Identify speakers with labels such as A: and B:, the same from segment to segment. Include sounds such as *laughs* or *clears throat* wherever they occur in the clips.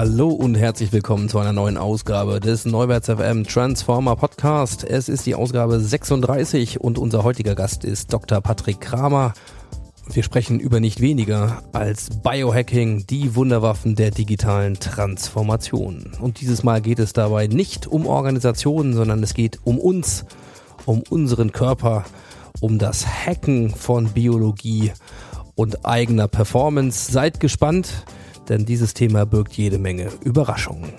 A: Hallo und herzlich willkommen zu einer neuen Ausgabe des Neuwärts FM Transformer Podcast. Es ist die Ausgabe 36 und unser heutiger Gast ist Dr. Patrick Kramer. Wir sprechen über nicht weniger als Biohacking, die Wunderwaffen der digitalen Transformation. Und dieses Mal geht es dabei nicht um Organisationen, sondern es geht um uns, um unseren Körper, um das Hacken von Biologie und eigener Performance. Seid gespannt, denn dieses Thema birgt jede Menge Überraschungen.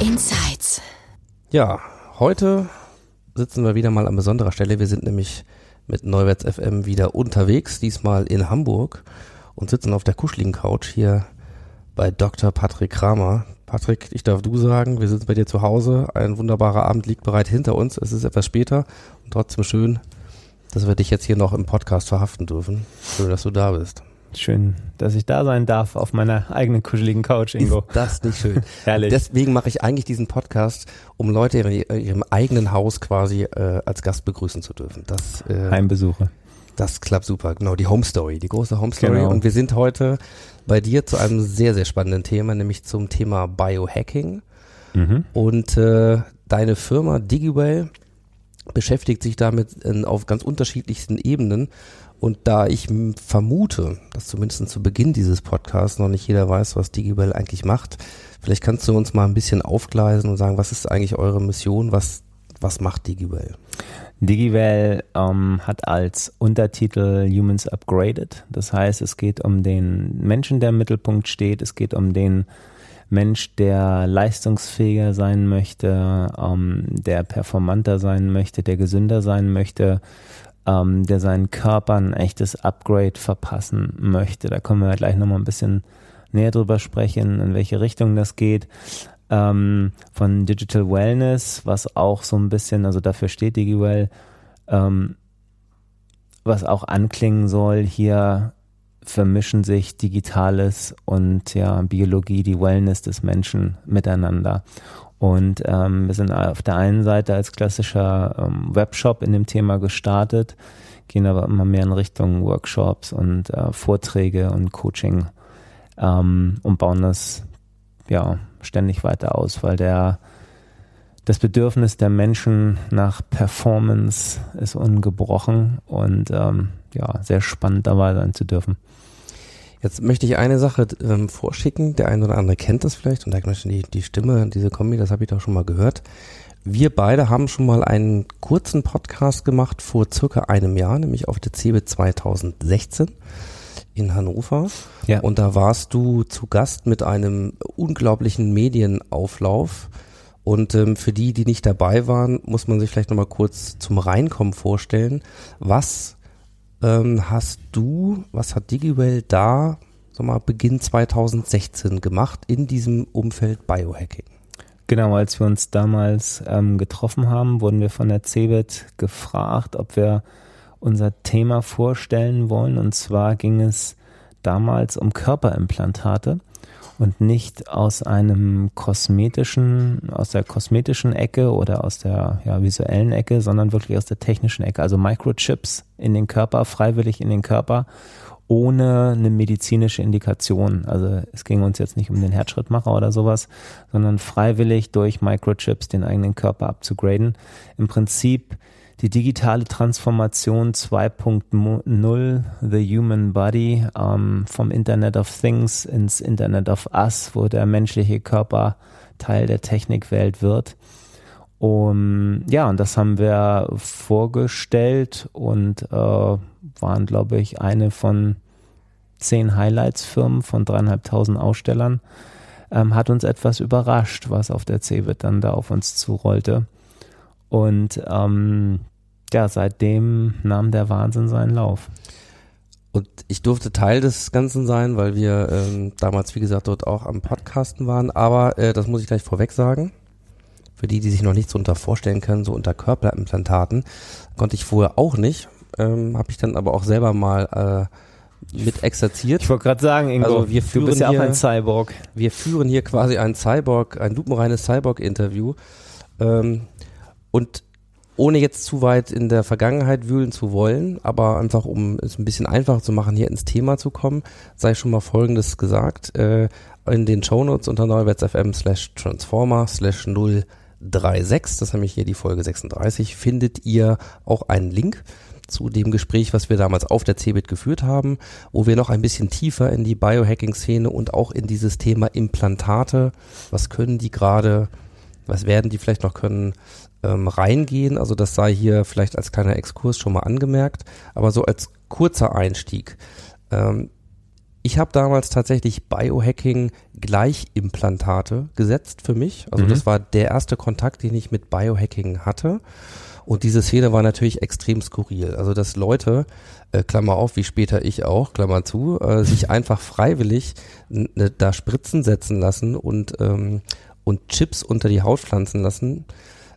B: Insights.
A: Ja, heute sitzen wir wieder mal an besonderer Stelle. Wir sind nämlich mit Neuwärts FM wieder unterwegs, diesmal in Hamburg und sitzen auf der kuscheligen Couch hier bei Dr. Patrick Kramer. Patrick, ich darf du sagen, wir sitzen bei dir zu Hause. Ein wunderbarer Abend liegt bereit hinter uns. Es ist etwas später und trotzdem schön, dass wir dich jetzt hier noch im Podcast verhaften dürfen. Schön, dass du da bist.
C: Schön, dass ich da sein darf auf meiner eigenen kuscheligen Couch, Ingo.
A: Ist das nicht schön? *laughs*
C: Herrlich.
A: Deswegen mache ich eigentlich diesen Podcast, um Leute in ihrem eigenen Haus quasi äh, als Gast begrüßen zu dürfen. Das, äh,
C: Heimbesuche.
A: Das klappt super. Genau, die Home Story, die große Home Story.
C: Genau.
A: Und wir sind heute bei dir zu einem sehr, sehr spannenden Thema, nämlich zum Thema Biohacking.
C: Mhm.
A: Und äh, deine Firma DigiWell beschäftigt sich damit in, auf ganz unterschiedlichsten Ebenen. Und da ich vermute, dass zumindest zu Beginn dieses Podcasts noch nicht jeder weiß, was DigiWell eigentlich macht, vielleicht kannst du uns mal ein bisschen aufgleisen und sagen, was ist eigentlich eure Mission, was, was macht DigiWell?
C: DigiWell ähm, hat als Untertitel Humans Upgraded. Das heißt, es geht um den Menschen, der im Mittelpunkt steht. Es geht um den Mensch, der leistungsfähiger sein möchte, ähm, der performanter sein möchte, der gesünder sein möchte, ähm, der seinen Körper ein echtes Upgrade verpassen möchte. Da können wir gleich nochmal ein bisschen näher drüber sprechen, in welche Richtung das geht. Ähm, von Digital Wellness, was auch so ein bisschen, also dafür steht DigiWell, ähm, was auch anklingen soll, hier vermischen sich Digitales und ja, Biologie, die Wellness des Menschen miteinander. Und ähm, wir sind auf der einen Seite als klassischer ähm, Webshop in dem Thema gestartet, gehen aber immer mehr in Richtung Workshops und äh, Vorträge und Coaching ähm, und bauen das ja ständig weiter aus, weil der das Bedürfnis der Menschen nach Performance ist ungebrochen und ähm, ja, sehr spannend dabei sein zu dürfen.
A: Jetzt möchte ich eine Sache ähm, vorschicken. Der eine oder andere kennt das vielleicht und sagt, Mensch, die, die Stimme, diese Kombi, das habe ich doch schon mal gehört. Wir beide haben schon mal einen kurzen Podcast gemacht vor circa einem Jahr, nämlich auf der CeBIT 2016 in Hannover.
C: Ja.
A: Und da warst du zu Gast mit einem unglaublichen Medienauflauf. Und ähm, für die, die nicht dabei waren, muss man sich vielleicht nochmal kurz zum Reinkommen vorstellen. Was ähm, hast du, was hat DigiWell da, sag mal, Beginn 2016 gemacht in diesem Umfeld Biohacking?
C: Genau, als wir uns damals ähm, getroffen haben, wurden wir von der CeBIT gefragt, ob wir unser Thema vorstellen wollen. Und zwar ging es damals um Körperimplantate und nicht aus einem kosmetischen, aus der kosmetischen Ecke oder aus der ja, visuellen Ecke, sondern wirklich aus der technischen Ecke. Also Microchips in den Körper, freiwillig in den Körper, ohne eine medizinische Indikation. Also es ging uns jetzt nicht um den Herzschrittmacher oder sowas, sondern freiwillig durch Microchips den eigenen Körper abzugraden. Im Prinzip die digitale Transformation 2.0, The Human Body, ähm, vom Internet of Things ins Internet of Us, wo der menschliche Körper Teil der Technikwelt wird. Um, ja, und das haben wir vorgestellt und äh, waren, glaube ich, eine von zehn Highlights-Firmen von dreieinhalbtausend Ausstellern, ähm, hat uns etwas überrascht, was auf der CeBIT dann da auf uns zurollte. Und ähm, ja, seitdem nahm der Wahnsinn seinen Lauf.
A: Und ich durfte Teil des Ganzen sein, weil wir ähm, damals, wie gesagt, dort auch am Podcasten waren. Aber äh, das muss ich gleich vorweg sagen. Für die, die sich noch nicht so unter vorstellen können, so unter Körperimplantaten, konnte ich vorher auch nicht. Ähm, Habe ich dann aber auch selber mal äh, mit exerziert.
C: Ich wollte gerade sagen, Ingo,
A: Also wir
C: du
A: führen
C: bist ja auch
A: hier-
C: ein Cyborg.
A: Wir führen hier quasi ein Cyborg, ein lupenreines Cyborg-Interview. Ähm, und ohne jetzt zu weit in der Vergangenheit wühlen zu wollen, aber einfach um es ein bisschen einfacher zu machen, hier ins Thema zu kommen, sei schon mal Folgendes gesagt. Äh, in den Shownotes unter neuwerts.fm slash transformer slash 036, das ist nämlich hier die Folge 36, findet ihr auch einen Link zu dem Gespräch, was wir damals auf der CeBIT geführt haben, wo wir noch ein bisschen tiefer in die Biohacking-Szene und auch in dieses Thema Implantate, was können die gerade, was werden die vielleicht noch können, ähm, reingehen. Also das sei hier vielleicht als kleiner Exkurs schon mal angemerkt, aber so als kurzer Einstieg. Ähm, ich habe damals tatsächlich Biohacking gleich Implantate gesetzt für mich. Also
C: Mhm.
A: das war der erste Kontakt, den ich mit Biohacking hatte. Und diese Szene war natürlich extrem skurril. Also dass Leute, äh, Klammer auf, wie später ich auch, Klammer zu, äh, sich *laughs* einfach freiwillig ne, da Spritzen setzen lassen und, ähm, und Chips unter die Haut pflanzen lassen,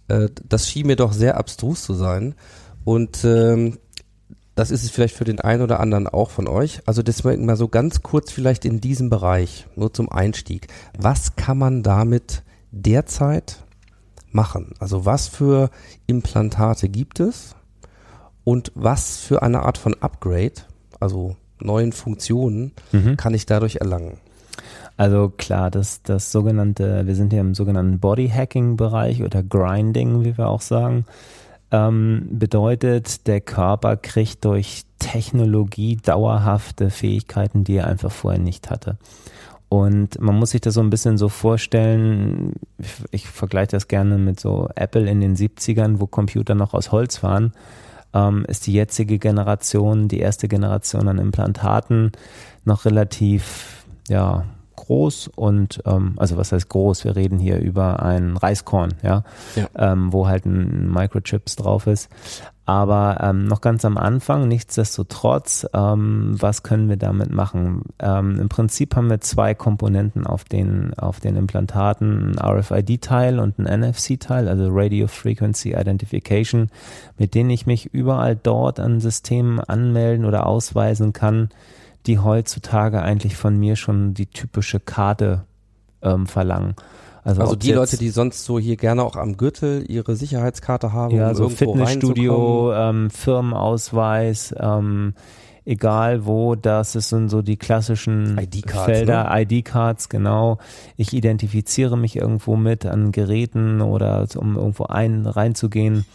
A: äh, das schien mir doch sehr abstrus zu sein. Und ähm, das ist es vielleicht für den einen oder anderen auch von euch. Also deswegen mal so ganz kurz vielleicht in diesem Bereich, nur zum Einstieg. Was kann man damit derzeit machen? Also was für Implantate gibt es und was für eine Art von Upgrade, also neuen Funktionen,
C: Mhm.
A: kann ich dadurch erlangen?
C: Also klar, das, das sogenannte, wir sind hier im sogenannten Bodyhacking-Bereich oder Grinding, wie wir auch sagen, ähm, bedeutet, der Körper kriegt durch Technologie dauerhafte Fähigkeiten, die er einfach vorher nicht hatte. Und man muss sich das so ein bisschen so vorstellen, ich, ich vergleiche das gerne mit so Apple in den 70ern, wo Computer noch aus Holz waren, ähm, ist die jetzige Generation, die erste Generation an Implantaten noch relativ, ja, groß und, ähm, also was heißt groß? Wir reden hier über ein Reiskorn, ja,
A: Ja.
C: Ähm, wo halt ein Microchips drauf ist. Aber ähm, noch ganz am Anfang, nichtsdestotrotz, ähm, was können wir damit machen? Ähm, Im Prinzip haben wir zwei Komponenten auf den, auf den Implantaten, ein RFID-Teil und ein NFC-Teil, also Radio Frequency Identification, mit denen ich mich überall dort an Systemen anmelden oder ausweisen kann, die heutzutage eigentlich von mir schon die typische Karte ähm, verlangen. Also,
A: Also die Leute, die sonst so hier gerne auch am Gürtel ihre Sicherheitskarte haben,
C: ja,
A: um
C: so Fitnessstudio, ähm, Firmenausweis, ähm, egal wo, das sind so die klassischen
A: ID-Cards,
C: Felder, ID-Cards, genau. Ich identifiziere mich irgendwo mit an Geräten oder um irgendwo ein reinzugehen.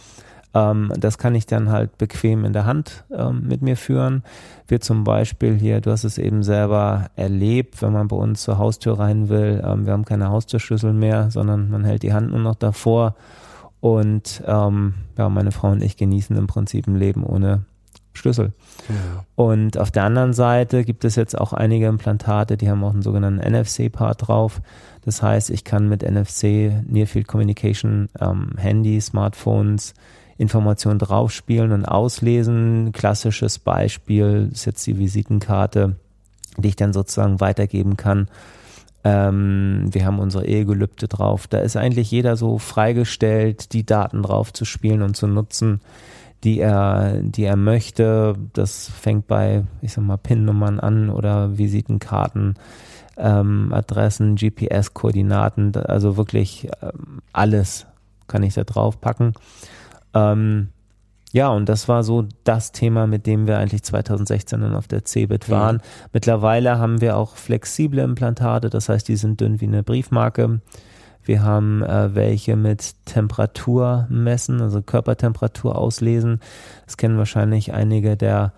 C: Ähm, das kann ich dann halt bequem in der Hand ähm, mit mir führen. Wir zum Beispiel hier, du hast es eben selber erlebt, wenn man bei uns zur Haustür rein will. Ähm, wir haben keine Haustürschlüssel mehr, sondern man hält die Hand nur noch davor. Und ähm, ja, meine Frau und ich genießen im Prinzip ein Leben ohne Schlüssel.
A: Ja.
C: Und auf der anderen Seite gibt es jetzt auch einige Implantate, die haben auch einen sogenannten NFC-Part drauf. Das heißt, ich kann mit NFC, Near Field Communication, ähm, Handy, Smartphones, Informationen draufspielen und auslesen. Klassisches Beispiel ist jetzt die Visitenkarte, die ich dann sozusagen weitergeben kann. Ähm, wir haben unsere Ehegelübde drauf. Da ist eigentlich jeder so freigestellt, die Daten drauf zu spielen und zu nutzen, die er, die er möchte. Das fängt bei, ich sag mal, PIN-Nummern an oder Visitenkarten, ähm, Adressen, GPS-Koordinaten, also wirklich ähm, alles kann ich da drauf packen. Ähm, ja, und das war so das Thema, mit dem wir eigentlich 2016 dann auf der CeBIT waren. Mittlerweile haben wir auch flexible Implantate, das heißt, die sind dünn wie eine Briefmarke. Wir haben äh, welche mit Temperatur messen, also Körpertemperatur auslesen. Das kennen wahrscheinlich einige der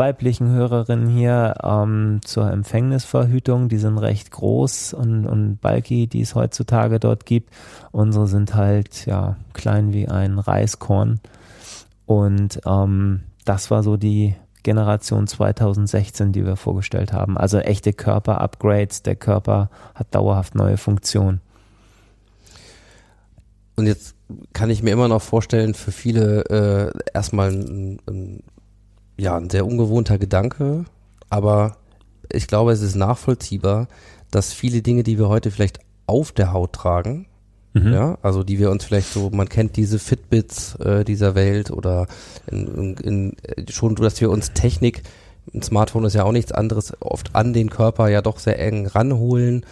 C: weiblichen Hörerinnen hier ähm, zur Empfängnisverhütung. Die sind recht groß und, und bulky, die es heutzutage dort gibt. Unsere sind halt ja klein wie ein Reiskorn. Und ähm, das war so die Generation 2016, die wir vorgestellt haben. Also echte Körper-Upgrades. Der Körper hat dauerhaft neue Funktionen.
A: Und jetzt kann ich mir immer noch vorstellen, für viele äh, erstmal ein, ein, ja, ein sehr ungewohnter Gedanke, aber ich glaube, es ist nachvollziehbar, dass viele Dinge, die wir heute vielleicht auf der Haut tragen, mhm. ja, also die wir uns vielleicht so, man kennt diese Fitbits äh, dieser Welt oder in, in, in, schon, dass wir uns Technik, ein Smartphone ist ja auch nichts anderes, oft an den Körper ja doch sehr eng ranholen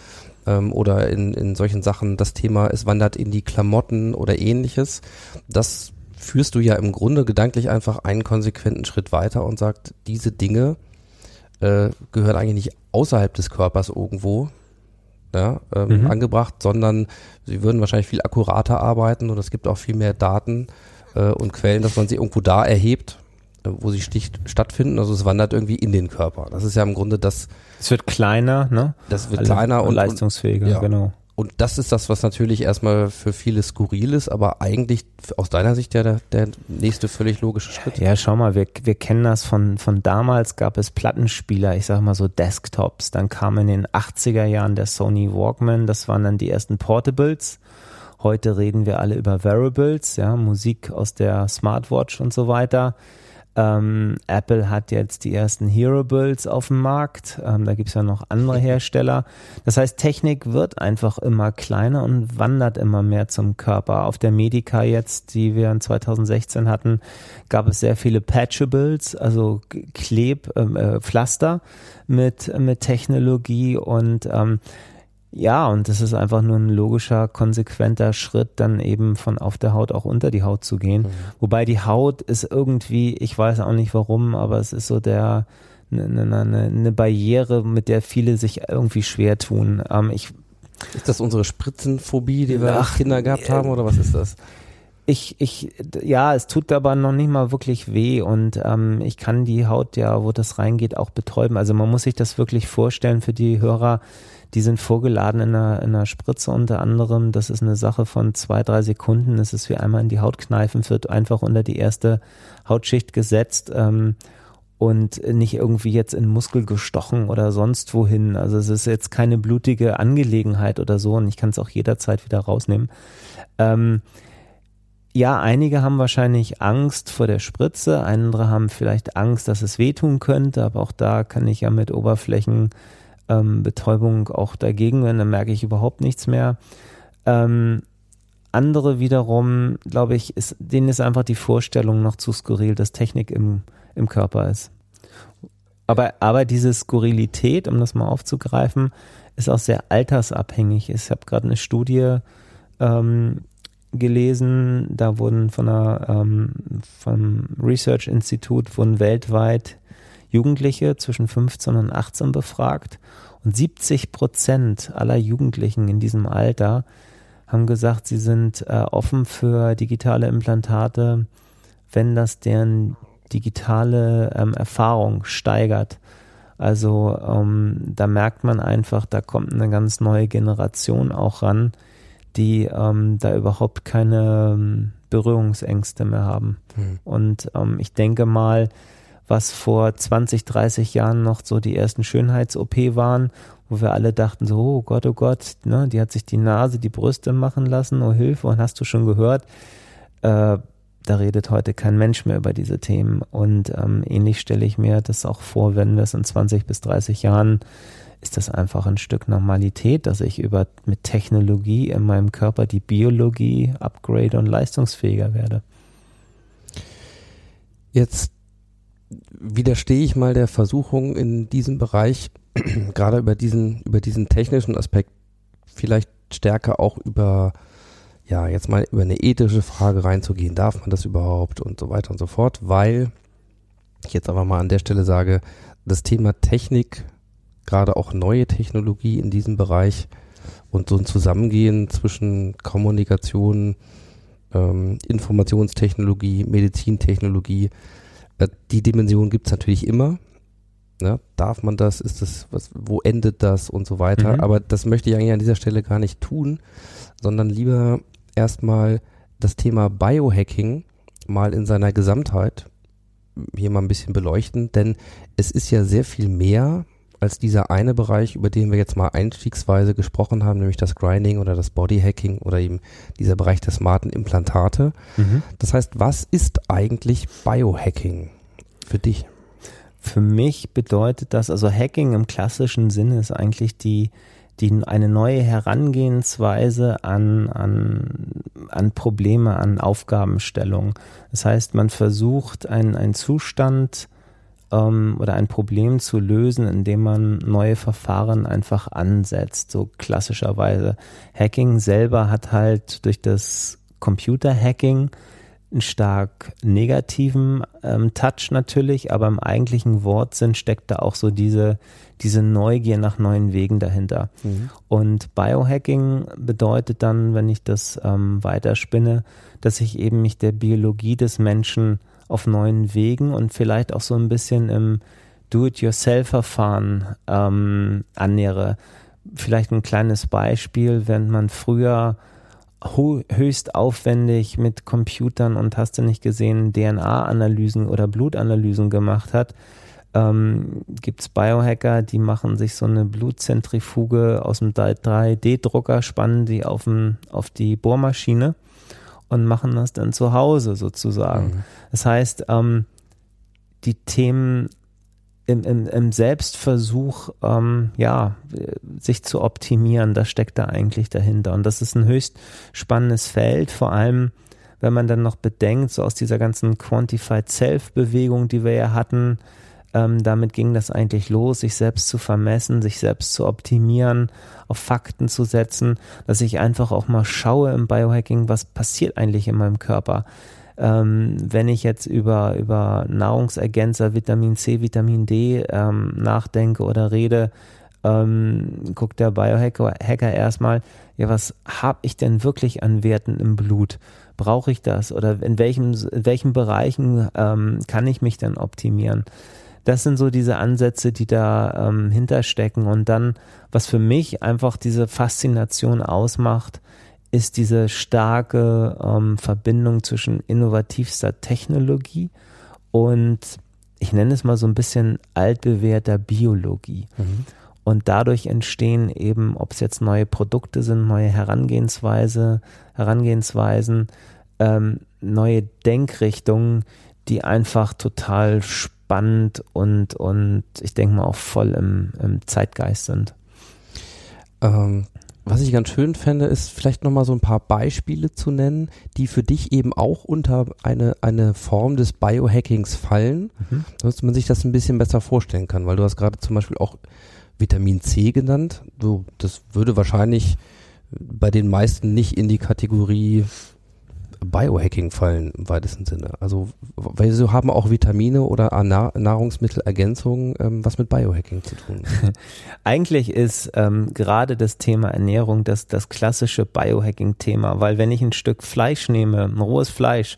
A: ähm, oder in, in solchen Sachen das Thema, es wandert in die Klamotten oder ähnliches. Das führst du ja im Grunde gedanklich einfach einen konsequenten Schritt weiter und sagt, diese Dinge äh, gehören eigentlich nicht außerhalb des Körpers irgendwo ja, ähm, mhm. angebracht, sondern sie würden wahrscheinlich viel akkurater arbeiten und es gibt auch viel mehr Daten äh, und Quellen, dass man sie irgendwo da erhebt, äh, wo sie sticht, stattfinden. Also es wandert irgendwie in den Körper. Das ist ja im Grunde das.
C: Es wird kleiner, ne?
A: Das wird Alle kleiner und
C: leistungsfähiger, und, ja. genau.
A: Und das ist das, was natürlich erstmal für viele skurril ist, aber eigentlich aus deiner Sicht ja der, der nächste völlig logische Schritt.
C: Ja, schau mal, wir, wir kennen das von, von damals gab es Plattenspieler, ich sag mal so Desktops. Dann kam in den 80er Jahren der Sony Walkman, das waren dann die ersten Portables. Heute reden wir alle über Wearables, ja, Musik aus der Smartwatch und so weiter. Ähm, Apple hat jetzt die ersten Hearables auf dem Markt. Ähm, da gibt es ja noch andere Hersteller. Das heißt, Technik wird einfach immer kleiner und wandert immer mehr zum Körper. Auf der Medica jetzt, die wir in 2016 hatten, gab es sehr viele Patchables, also Kleb, ähm, äh, Pflaster mit, mit Technologie und ähm, ja, und das ist einfach nur ein logischer, konsequenter Schritt, dann eben von auf der Haut auch unter die Haut zu gehen. Mhm. Wobei die Haut ist irgendwie, ich weiß auch nicht warum, aber es ist so der, eine, eine, eine Barriere, mit der viele sich irgendwie schwer tun. Ähm, ich,
A: ist das unsere Spritzenphobie, die wir als Kinder gehabt haben, oder was ist das?
C: ich, ich, ja, es tut aber noch nicht mal wirklich weh und ähm, ich kann die Haut ja, wo das reingeht, auch betäuben. Also man muss sich das wirklich vorstellen für die Hörer, die sind vorgeladen in einer, in einer Spritze unter anderem. Das ist eine Sache von zwei, drei Sekunden. Das ist wie einmal in die Haut kneifen, wird einfach unter die erste Hautschicht gesetzt. Ähm, und nicht irgendwie jetzt in Muskel gestochen oder sonst wohin. Also es ist jetzt keine blutige Angelegenheit oder so und ich kann es auch jederzeit wieder rausnehmen. Ähm, ja, einige haben wahrscheinlich Angst vor der Spritze, andere haben vielleicht Angst, dass es wehtun könnte, aber auch da kann ich ja mit Oberflächen ähm, Betäubung auch dagegen, wenn dann merke ich überhaupt nichts mehr. Ähm, andere wiederum, glaube ich, ist, denen ist einfach die Vorstellung noch zu skurril, dass Technik im, im Körper ist. Aber, aber diese Skurrilität, um das mal aufzugreifen, ist auch sehr altersabhängig. Ich habe gerade eine Studie ähm, gelesen, da wurden von einer ähm, vom Research Institute wurden weltweit Jugendliche zwischen 15 und 18 befragt und 70 Prozent aller Jugendlichen in diesem Alter haben gesagt, sie sind äh, offen für digitale Implantate, wenn das deren digitale ähm, Erfahrung steigert. Also ähm, da merkt man einfach, da kommt eine ganz neue Generation auch ran, die ähm, da überhaupt keine ähm, Berührungsängste mehr haben. Mhm. Und ähm, ich denke mal, was vor 20, 30 Jahren noch so die ersten Schönheits-OP waren, wo wir alle dachten so, oh Gott, oh Gott, ne, die hat sich die Nase, die Brüste machen lassen, oh Hilfe, und hast du schon gehört? Äh, da redet heute kein Mensch mehr über diese Themen. Und ähm, ähnlich stelle ich mir das auch vor, wenn wir es in 20 bis 30 Jahren ist das einfach ein Stück Normalität, dass ich über mit Technologie in meinem Körper die Biologie upgrade und leistungsfähiger werde.
A: Jetzt widerstehe ich mal der Versuchung in diesem Bereich, *clears throat* gerade über diesen, über diesen technischen Aspekt, vielleicht stärker auch über, ja, jetzt mal über eine ethische Frage reinzugehen. Darf man das überhaupt und so weiter und so fort, weil ich jetzt einfach mal an der Stelle sage, das Thema Technik, gerade auch neue Technologie in diesem Bereich und so ein Zusammengehen zwischen Kommunikation, ähm, Informationstechnologie, Medizintechnologie, die Dimension gibt es natürlich immer. Ne? Darf man das? Ist das, was, wo endet das und so weiter? Mhm. Aber das möchte ich eigentlich an dieser Stelle gar nicht tun, sondern lieber erstmal das Thema Biohacking mal in seiner Gesamtheit hier mal ein bisschen beleuchten, denn es ist ja sehr viel mehr als dieser eine Bereich, über den wir jetzt mal einstiegsweise gesprochen haben, nämlich das Grinding oder das Bodyhacking oder eben dieser Bereich der smarten Implantate.
C: Mhm.
A: Das heißt, was ist eigentlich Biohacking für dich?
C: Für mich bedeutet das, also Hacking im klassischen Sinne ist eigentlich die, die eine neue Herangehensweise an, an, an Probleme, an Aufgabenstellung. Das heißt, man versucht einen, einen Zustand ähm, oder ein Problem zu lösen, indem man neue Verfahren einfach ansetzt, so klassischerweise. Hacking selber hat halt durch das Computerhacking einen stark negativen ähm, Touch natürlich, aber im eigentlichen Wortsinn steckt da auch so diese, diese Neugier nach neuen Wegen dahinter.
A: Mhm.
C: Und Biohacking bedeutet dann, wenn ich das ähm, weiterspinne, dass ich eben mich der Biologie des Menschen auf neuen Wegen und vielleicht auch so ein bisschen im Do-it-yourself-Verfahren ähm, annähere. Vielleicht ein kleines Beispiel, wenn man früher höchst aufwendig mit Computern und hast du nicht gesehen, DNA-Analysen oder Blutanalysen gemacht hat, ähm, gibt es Biohacker, die machen sich so eine Blutzentrifuge aus dem 3D-Drucker, spannen die auf, den, auf die Bohrmaschine und machen das dann zu Hause sozusagen.
A: Mhm.
C: Das heißt, ähm, die Themen im, im, im Selbstversuch, ähm, ja, sich zu optimieren, das steckt da eigentlich dahinter. Und das ist ein höchst spannendes Feld, vor allem, wenn man dann noch bedenkt, so aus dieser ganzen Quantified Self-Bewegung, die wir ja hatten, ähm, damit ging das eigentlich los, sich selbst zu vermessen, sich selbst zu optimieren, auf Fakten zu setzen, dass ich einfach auch mal schaue im Biohacking, was passiert eigentlich in meinem Körper ähm, wenn ich jetzt über, über Nahrungsergänzer, Vitamin C, Vitamin D ähm, nachdenke oder rede, ähm, guckt der Biohacker Hacker erstmal, ja, was habe ich denn wirklich an Werten im Blut? Brauche ich das? Oder in welchem, in welchen Bereichen ähm, kann ich mich denn optimieren? Das sind so diese Ansätze, die da ähm, hinterstecken. Und dann, was für mich einfach diese Faszination ausmacht, ist diese starke ähm, Verbindung zwischen innovativster Technologie und ich nenne es mal so ein bisschen altbewährter Biologie.
A: Mhm.
C: Und dadurch entstehen eben, ob es jetzt neue Produkte sind, neue Herangehensweise, Herangehensweisen, ähm, neue Denkrichtungen, die einfach total spannend und, und ich denke mal auch voll im, im Zeitgeist sind.
A: Ähm, was ich ganz schön fände, ist vielleicht nochmal so ein paar Beispiele zu nennen, die für dich eben auch unter eine, eine Form des Biohackings fallen,
C: Mhm.
A: dass man sich das ein bisschen besser vorstellen kann, weil du hast gerade zum Beispiel auch Vitamin C genannt. Du, das würde wahrscheinlich bei den meisten nicht in die Kategorie Biohacking fallen im weitesten Sinne. Also weil so haben auch Vitamine oder Na Nahrungsmittelergänzungen ähm, was mit Biohacking zu tun. *laughs*
C: Eigentlich ist ähm, gerade das Thema Ernährung das, das klassische Biohacking-Thema, weil wenn ich ein Stück Fleisch nehme, ein rohes Fleisch,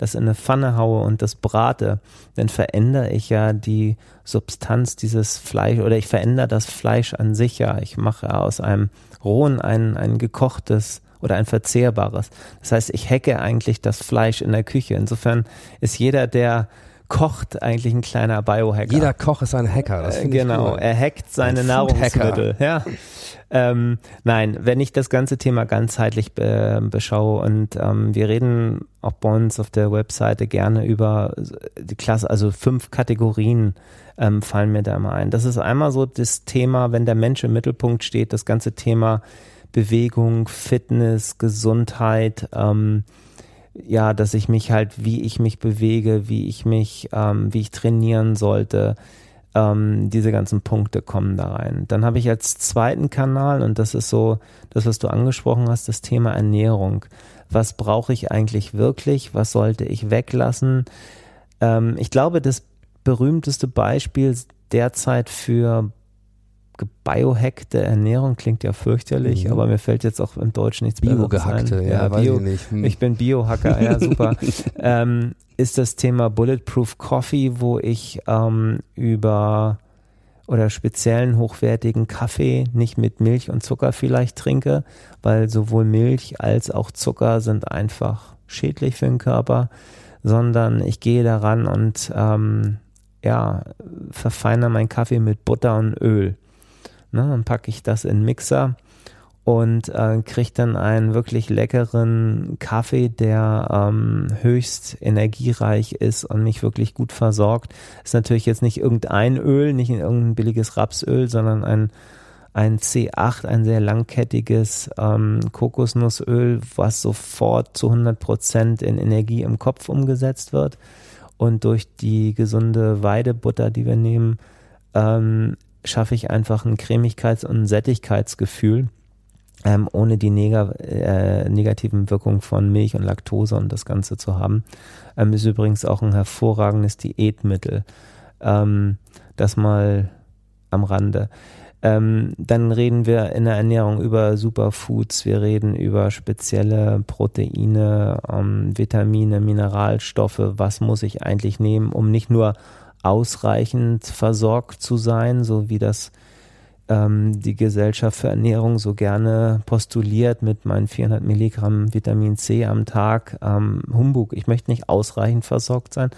C: das in eine Pfanne haue und das brate, dann verändere ich ja die Substanz dieses Fleisch oder ich verändere das Fleisch an sich ja. Ich mache aus einem rohen ein, ein gekochtes oder ein verzehrbares. Das heißt, ich hacke eigentlich das Fleisch in der Küche. Insofern ist jeder, der kocht, eigentlich ein kleiner Biohacker.
A: Jeder Koch ist ein Hacker. Das
C: Äh, genau,
A: cool.
C: er hackt seine
A: Ein
C: Nahrungsmittel. Ja. Ähm, nein, wenn ich das ganze Thema ganzheitlich be beschaue und ähm, wir reden auch bei uns auf der Webseite gerne über die Klasse, also fünf Kategorien ähm, fallen mir da immer ein. Das ist einmal so das Thema, wenn der Mensch im Mittelpunkt steht, das ganze Thema Bewegung, Fitness, Gesundheit, ähm, ja, dass ich mich halt, wie ich mich bewege, wie ich mich, ähm, wie ich trainieren sollte, ähm, diese ganzen Punkte kommen da rein. Dann habe ich als zweiten Kanal, und das ist so das, was du angesprochen hast, das Thema Ernährung. Was brauche ich eigentlich wirklich? Was sollte ich weglassen? Ähm, ich glaube, das berühmteste Beispiel derzeit für gebiohackte Ernährung klingt ja fürchterlich,
A: Mhm.
C: aber mir fällt jetzt auch im Deutschen nichts Besseres
A: Bio-gehackte,
C: ein.
A: ja, weiß
C: Bio,
A: ich nicht. Hm.
C: ich bin Biohacker, ja, super. *laughs* ähm, ist das Thema Bulletproof Coffee, wo ich ähm, über oder speziellen hochwertigen Kaffee nicht mit Milch und Zucker vielleicht trinke, weil sowohl Milch als auch Zucker sind einfach schädlich für den Körper, sondern ich gehe daran und ähm, ja, verfeinere meinen Kaffee mit Butter und Öl. Ne, dann packe ich das in Mixer und äh, kriege dann einen wirklich leckeren Kaffee, der ähm, höchst energiereich ist und mich wirklich gut versorgt. Ist natürlich jetzt nicht irgendein Öl, nicht irgendein billiges Rapsöl, sondern ein, ein C8, ein sehr langkettiges ähm, Kokosnussöl, was sofort zu 100 Prozent in Energie im Kopf umgesetzt wird. Und durch die gesunde Weidebutter, die wir nehmen, ähm, schaffe ich einfach ein Cremigkeits- und Sättigkeitsgefühl ähm, ohne die neg äh, negativen Wirkungen von Milch und Laktose und das Ganze zu haben. Ähm, ist übrigens auch ein hervorragendes Diätmittel. Ähm, das mal am Rande. Ähm, dann reden wir in der Ernährung über Superfoods, wir reden über spezielle Proteine, ähm, Vitamine, Mineralstoffe. Was muss ich eigentlich nehmen, um nicht nur ausreichend versorgt zu sein, so wie das ähm, die Gesellschaft für Ernährung so gerne postuliert mit meinen 400 Milligramm Vitamin C am Tag. Ähm, Humbug, ich möchte nicht ausreichend versorgt sein.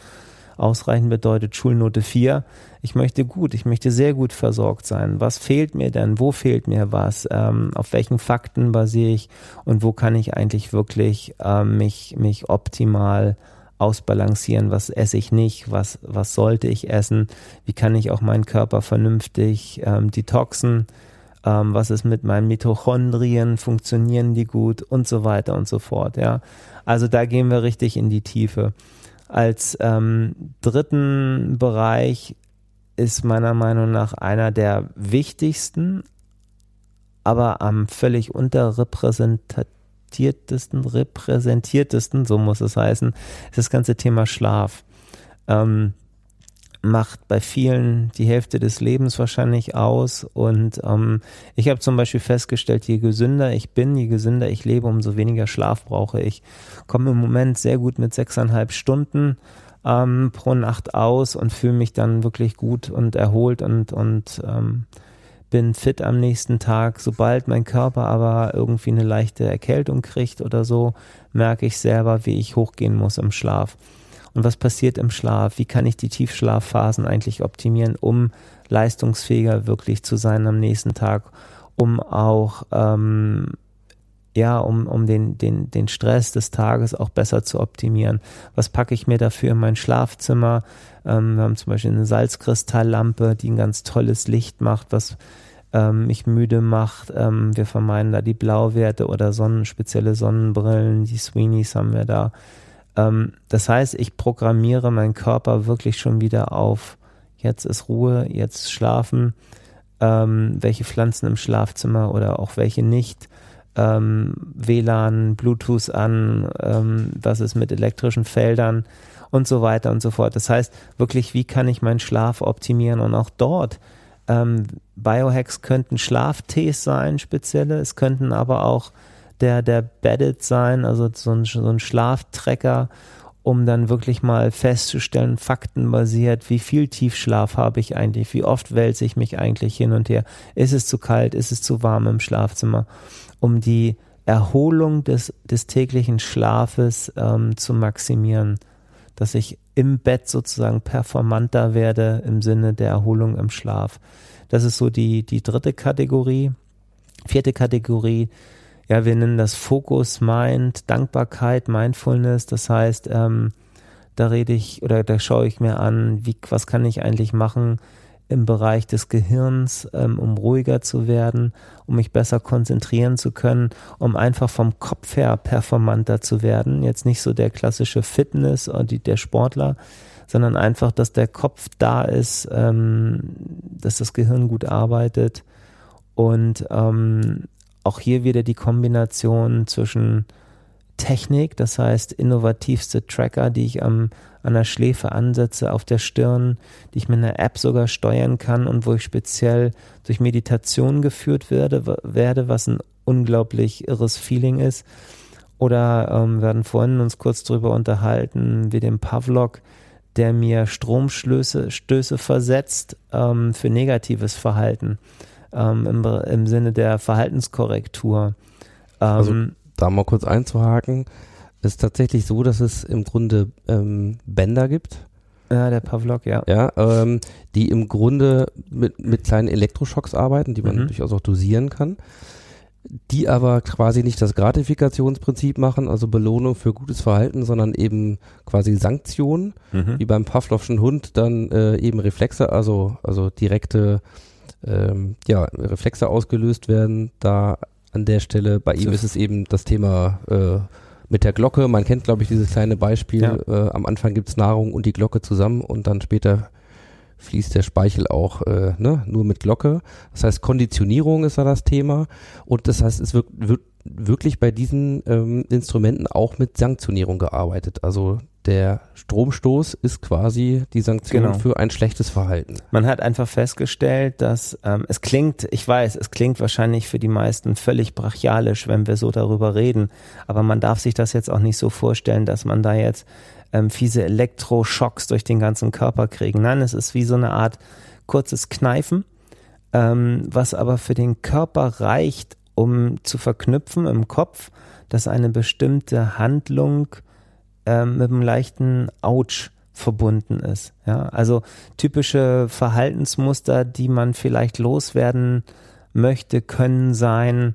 C: Ausreichend bedeutet Schulnote 4. Ich möchte gut, ich möchte sehr gut versorgt sein. Was fehlt mir denn? Wo fehlt mir was? Ähm, auf welchen Fakten basiere ich? Und wo kann ich eigentlich wirklich ähm, mich, mich optimal ausbalancieren, was esse ich nicht, was, was sollte ich essen, wie kann ich auch meinen Körper vernünftig ähm, detoxen, ähm, was ist mit meinen Mitochondrien, funktionieren die gut und so weiter und so fort. Ja, also da gehen wir richtig in die Tiefe. Als ähm, dritten Bereich ist meiner Meinung nach einer der wichtigsten, aber am völlig unterrepräsentativen repräsentiertesten, repräsentiertesten, so muss es heißen, ist das ganze Thema Schlaf. Ähm, macht bei vielen die Hälfte des Lebens wahrscheinlich aus. Und ähm, ich habe zum Beispiel festgestellt, je gesünder ich bin, je gesünder ich lebe, umso weniger Schlaf brauche ich. Komme im Moment sehr gut mit sechseinhalb Stunden ähm, pro Nacht aus und fühle mich dann wirklich gut und erholt und, und ähm, bin fit am nächsten Tag. Sobald mein Körper aber irgendwie eine leichte Erkältung kriegt oder so, merke ich selber, wie ich hochgehen muss im Schlaf. Und was passiert im Schlaf? Wie kann ich die Tiefschlafphasen eigentlich optimieren, um leistungsfähiger wirklich zu sein am nächsten Tag, um auch ähm, ja, um, um den, den, den Stress des Tages auch besser zu optimieren. Was packe ich mir dafür in mein Schlafzimmer? Ähm, wir haben zum Beispiel eine Salzkristalllampe, die ein ganz tolles Licht macht, was ähm, mich müde macht. Ähm, wir vermeiden da die Blauwerte oder Sonnen, spezielle Sonnenbrillen, die Sweeneys haben wir da. Ähm, das heißt, ich programmiere meinen Körper wirklich schon wieder auf, jetzt ist Ruhe, jetzt schlafen, ähm, welche Pflanzen im Schlafzimmer oder auch welche nicht. Ähm, WLAN, Bluetooth an, ähm, was ist mit elektrischen Feldern und so weiter und so fort. Das heißt, wirklich, wie kann ich meinen Schlaf optimieren und auch dort ähm, Biohacks könnten Schlaftees sein, spezielle. Es könnten aber auch der, der Bedded sein, also so ein, so ein Schlaftrecker, um dann wirklich mal festzustellen, faktenbasiert, wie viel Tiefschlaf habe ich eigentlich, wie oft wälze ich mich eigentlich hin und her, ist es zu kalt, ist es zu warm im Schlafzimmer, um die Erholung des, des täglichen Schlafes ähm, zu maximieren, dass ich im Bett sozusagen performanter werde im Sinne der Erholung im Schlaf. Das ist so die, die dritte Kategorie. Vierte Kategorie, ja, wir nennen das Fokus, Mind, Dankbarkeit, Mindfulness. Das heißt, ähm, da rede ich oder da schaue ich mir an, wie, was kann ich eigentlich machen, im Bereich des Gehirns, ähm, um ruhiger zu werden, um mich besser konzentrieren zu können, um einfach vom Kopf her performanter zu werden. Jetzt nicht so der klassische Fitness oder die, der Sportler, sondern einfach, dass der Kopf da ist, ähm, dass das Gehirn gut arbeitet und ähm, auch hier wieder die Kombination zwischen Technik, das heißt innovativste Tracker, die ich am, an der Schläfe ansetze, auf der Stirn, die ich mit einer App sogar steuern kann und wo ich speziell durch Meditation geführt werde, werde was ein unglaublich irres Feeling ist. Oder ähm, werden vorhin uns kurz darüber unterhalten, wie dem Pavlok, der mir Stromstöße Stöße versetzt ähm, für negatives Verhalten ähm, im, im Sinne der Verhaltenskorrektur.
A: also ähm, da mal kurz einzuhaken. Es ist tatsächlich so, dass es im Grunde ähm, Bänder gibt,
C: Ja, der Pavlok, ja.
A: ja, ähm, die im Grunde mit, mit kleinen Elektroschocks arbeiten, die man
C: Mhm.
A: durchaus auch dosieren kann, die aber quasi nicht das Gratifiktionsprinzip machen, also Belohnung für gutes Verhalten, sondern eben quasi Sanktionen,
C: Mhm.
A: wie beim Pavlovschen Hund dann äh, eben Reflexe, also, also direkte ähm, ja, Reflexe ausgelöst werden. Da an der Stelle, bei ihm ist es eben das Thema äh, mit der Glocke. Man kennt, glaube ich, dieses kleine Beispiel.
C: Ja.
A: Äh, am Anfang gibt's Nahrung und die Glocke zusammen und dann später fließt der Speichel auch äh, ne, nur mit Glocke. Das heißt, Konditionierung ist da das Thema. Und das heißt, es wird, wird wirklich bei diesen ähm, Instrumenten auch mit Sanktionierung gearbeitet. Also der Stromstoß ist quasi die Sanktion
C: Genau.
A: für ein schlechtes Verhalten.
C: Man hat einfach festgestellt, dass ähm, es klingt, ich weiß, es klingt wahrscheinlich für die meisten völlig brachialisch, wenn wir so darüber reden, aber man darf sich das jetzt auch nicht so vorstellen, dass man da jetzt ähm, fiese Elektroschocks durch den ganzen Körper kriegen. Nein, es ist wie so eine Art kurzes Kneifen, ähm, was aber für den Körper reicht, um zu verknüpfen im Kopf, dass eine bestimmte Handlung ähm, mit einem leichten Ouch verbunden ist. Ja, also typische Verhaltensmuster, die man vielleicht loswerden möchte, können sein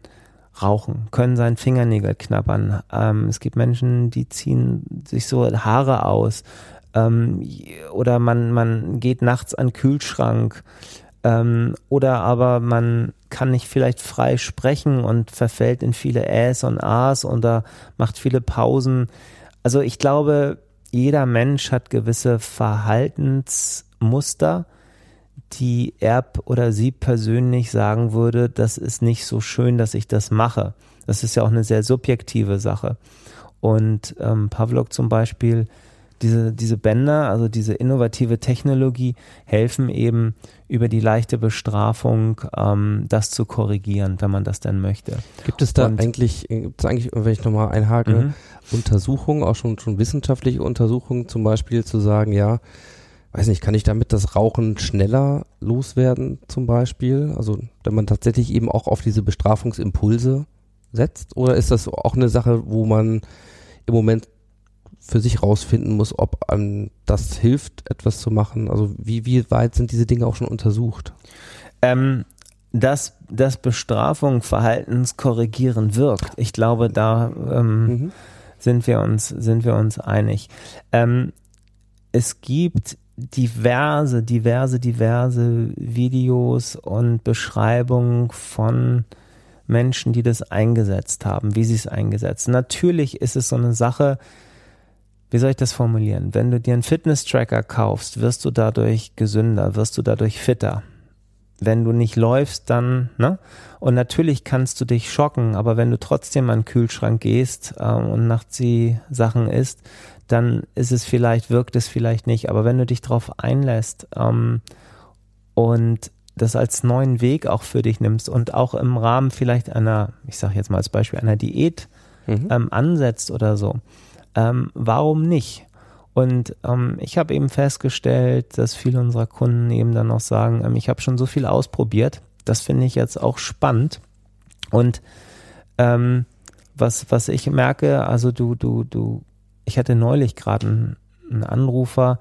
C: Rauchen, können sein Fingernägel knabbern. Ähm, es gibt Menschen, die ziehen sich so Haare aus. Ähm, oder man, man geht nachts an den Kühlschrank. Ähm, oder aber man kann nicht vielleicht frei sprechen und verfällt in viele Äs und As oder macht viele Pausen. Also ich glaube, jeder Mensch hat gewisse Verhaltensmuster, die er oder sie persönlich sagen würde, das ist nicht so schön, dass ich das mache. Das ist ja auch eine sehr subjektive Sache. Und ähm, Pavlok zum Beispiel, diese, diese Bänder, also diese innovative Technologie, helfen eben über die leichte Bestrafung, ähm, das zu korrigieren, wenn man das denn möchte.
A: Gibt es da
C: Und-
A: eigentlich, gibt es eigentlich, wenn ich nochmal einhake,
C: Mhm.
A: Untersuchungen, auch schon, schon wissenschaftliche Untersuchungen, zum Beispiel zu sagen, ja, weiß nicht, kann ich damit das Rauchen schneller loswerden, zum Beispiel? Also, wenn man tatsächlich eben auch auf diese Bestrafungsimpulse setzt? Oder ist das auch eine Sache, wo man im Moment für sich rausfinden muss, ob einem das hilft, etwas zu machen? Also, wie, wie weit sind diese Dinge auch schon untersucht?
C: Ähm, dass, dass Bestrafung verhaltenskorrigierend wirkt. Ich glaube, da ähm,
A: Mhm.
C: sind wir uns, sind wir uns einig. Ähm, es gibt diverse, diverse, diverse Videos und Beschreibungen von Menschen, die das eingesetzt haben, wie sie es eingesetzt. Natürlich ist es so eine Sache, wie soll ich das formulieren? Wenn du dir einen Fitness-Tracker kaufst, wirst du dadurch gesünder, wirst du dadurch fitter. Wenn du nicht läufst, dann, ne? Und natürlich kannst du dich schocken, aber wenn du trotzdem an den Kühlschrank gehst ähm, und nachts die Sachen isst, dann ist es vielleicht, wirkt es vielleicht nicht. Aber wenn du dich darauf einlässt ähm, und das als neuen Weg auch für dich nimmst und auch im Rahmen vielleicht einer, ich sage jetzt mal als Beispiel, einer Diät
A: Mhm.
C: ähm, ansetzt oder so, ähm, warum nicht? Und ähm, ich habe eben festgestellt, dass viele unserer Kunden eben dann noch sagen, ähm, ich habe schon so viel ausprobiert, das finde ich jetzt auch spannend. Und ähm, was, was ich merke, also du, du, du, ich hatte neulich gerade einen, einen Anrufer,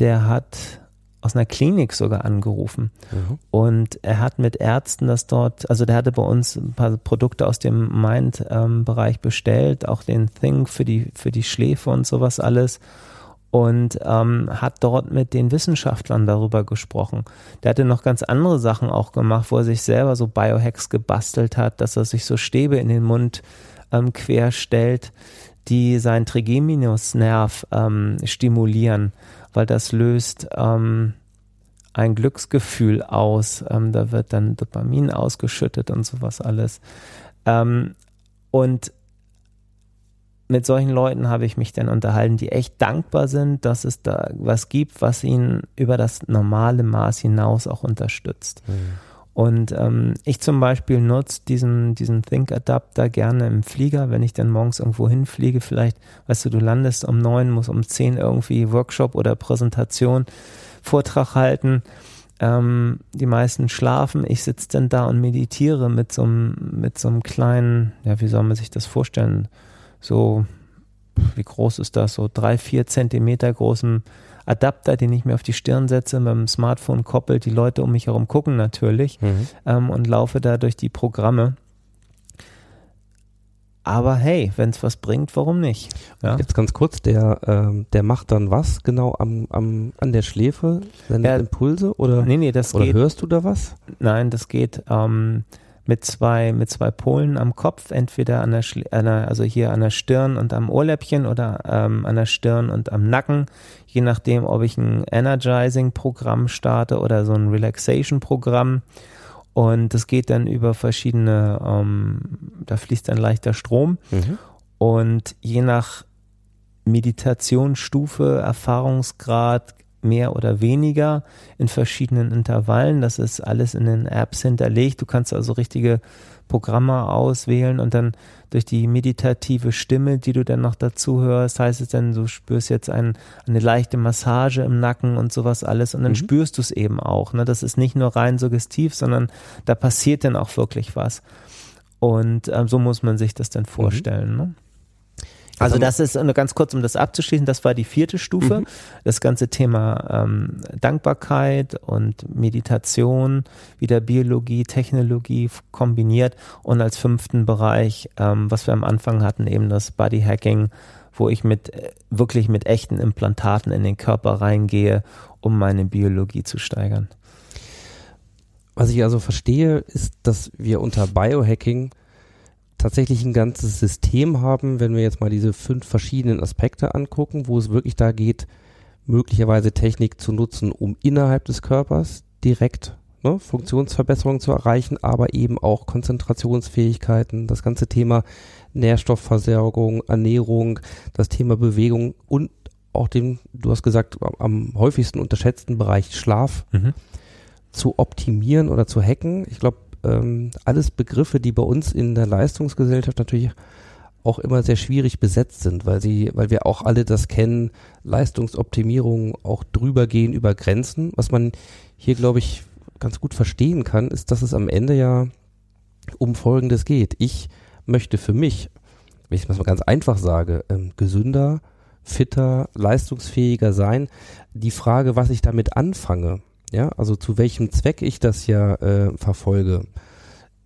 C: der hat aus einer Klinik sogar angerufen.
A: Mhm.
C: Und er hat mit Ärzten das dort, also der hatte bei uns ein paar Produkte aus dem Mind-Bereich bestellt, auch den Think für die, für die Schläfe und sowas alles. Und ähm, hat dort mit den Wissenschaftlern darüber gesprochen. Der hatte noch ganz andere Sachen auch gemacht, wo er sich selber so Biohacks gebastelt hat, dass er sich so Stäbe in den Mund ähm, quer stellt, die seinen Trigeminusnerv ähm, stimulieren, weil das löst ähm, ein Glücksgefühl aus. Ähm, da wird dann Dopamin ausgeschüttet und sowas alles. Ähm, und mit solchen Leuten habe ich mich dann unterhalten, die echt dankbar sind, dass es da was gibt, was ihnen über das normale Maß hinaus auch unterstützt. Und ähm, ich zum Beispiel nutze diesen, diesen Think-Adapter gerne im Flieger, wenn ich dann morgens irgendwo hinfliege, vielleicht, weißt du, du landest um neun, muss um zehn irgendwie Workshop oder Präsentation, Vortrag halten. Ähm, die meisten schlafen. Ich sitze dann da und meditiere mit so einem, mit so einem kleinen, ja, wie soll man sich das vorstellen? So wie groß ist das, so drei, vier Zentimeter großen Adapter, den ich mir auf die Stirn setze, mit dem Smartphone koppelt, die Leute um mich herum gucken natürlich
A: Mhm.
C: ähm, und laufe da durch die Programme. Aber hey, wenn es was bringt, warum nicht? Ja.
A: Jetzt ganz kurz, der, ähm, der macht dann was genau am, am, an der Schläfe? Sendet
C: Ja.
A: Impulse oder,
C: Nee, nee, das
A: oder
C: geht.
A: hörst du da was?
C: Nein, das geht ähm, mit zwei mit zwei Polen am Kopf, entweder an der, Schl an der also hier an der Stirn und am Ohrläppchen oder ähm, an der Stirn und am Nacken, je nachdem, ob ich ein Energizing-Programm starte oder so ein Relaxation-Programm. Und das geht dann über verschiedene, ähm, da fließt dann leichter Strom.
A: Mhm.
C: Und je nach Meditationsstufe, Erfahrungsgrad, mehr oder weniger in verschiedenen Intervallen. Das ist alles in den Apps hinterlegt. Du kannst also richtige Programme auswählen und dann durch die meditative Stimme, die du dann noch dazu hörst, heißt es dann, du spürst jetzt ein, eine leichte Massage im Nacken und sowas alles und dann
A: Mhm.
C: spürst du es eben auch. Ne? Das ist nicht nur rein suggestiv, sondern da passiert dann auch wirklich was. Und ähm, so muss man sich das dann vorstellen. Ne? Also das ist nur ganz kurz, um das abzuschließen, das war die vierte Stufe.
A: Mhm.
C: Das ganze Thema ähm, Dankbarkeit und Meditation, wieder Biologie, Technologie kombiniert und als fünften Bereich, ähm, was wir am Anfang hatten, eben das Body Hacking, wo ich mit äh, wirklich mit echten Implantaten in den Körper reingehe, um meine Biologie zu steigern.
A: Was ich also verstehe, ist, dass wir unter Biohacking tatsächlich ein ganzes System haben, wenn wir jetzt mal diese fünf verschiedenen Aspekte angucken, wo es wirklich da geht, möglicherweise Technik zu nutzen, um innerhalb des Körpers direkt ne, Funktionsverbesserungen zu erreichen, aber eben auch Konzentrationsfähigkeiten, das ganze Thema Nährstoffversorgung, Ernährung, das Thema Bewegung und auch den, du hast gesagt, am- am häufigsten unterschätzten Bereich Schlaf zu optimieren oder zu hacken. Ich glaube, ähm, alles Begriffe, die bei uns in der Leistungsgesellschaft natürlich auch immer sehr schwierig besetzt sind, weil sie, weil wir auch alle das kennen, Leistungsoptimierung auch drüber gehen über Grenzen. Was man hier, glaube ich, ganz gut verstehen kann, ist, dass es am Ende ja um Folgendes geht. Ich möchte für mich, wenn ich es mal ganz einfach sage, ähm, gesünder, fitter, leistungsfähiger sein. Die Frage, was ich damit anfange, ja, also zu welchem Zweck ich das ja äh, verfolge,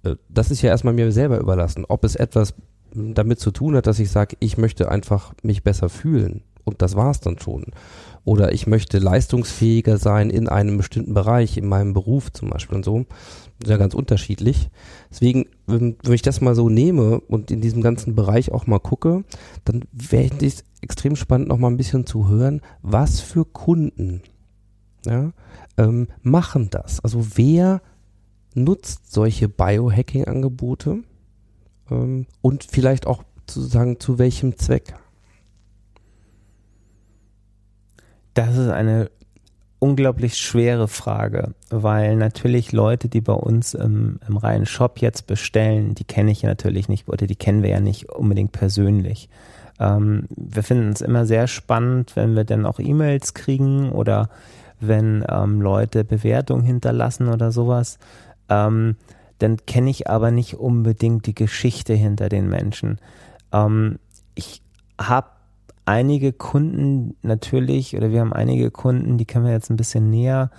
A: äh, das ist ja erstmal mir selber überlassen. Ob es etwas damit zu tun hat, dass ich sage, ich möchte einfach mich besser fühlen und das war's dann schon. Oder ich möchte leistungsfähiger sein in einem bestimmten Bereich, in meinem Beruf zum Beispiel und so. Das ist ja ganz unterschiedlich. Deswegen, wenn, wenn ich das mal so nehme und in diesem ganzen Bereich auch mal gucke, dann wäre es extrem spannend, noch mal ein bisschen zu hören, was für Kunden ja, ähm, machen das. Also wer nutzt solche Biohacking-Angebote ähm, und vielleicht auch zu sagen, zu welchem Zweck?
C: Das ist eine unglaublich schwere Frage, weil natürlich Leute, die bei uns im, im reinen Shop jetzt bestellen, die kenne ich ja natürlich nicht oder die kennen wir ja nicht unbedingt persönlich. Ähm, wir finden es immer sehr spannend, wenn wir dann auch E-Mails kriegen oder wenn ähm, Leute Bewertungen hinterlassen oder sowas. Ähm, dann kenne ich aber nicht unbedingt die Geschichte hinter den Menschen. Ähm, ich habe einige Kunden natürlich, oder wir haben einige Kunden, die kennen wir jetzt ein bisschen näher.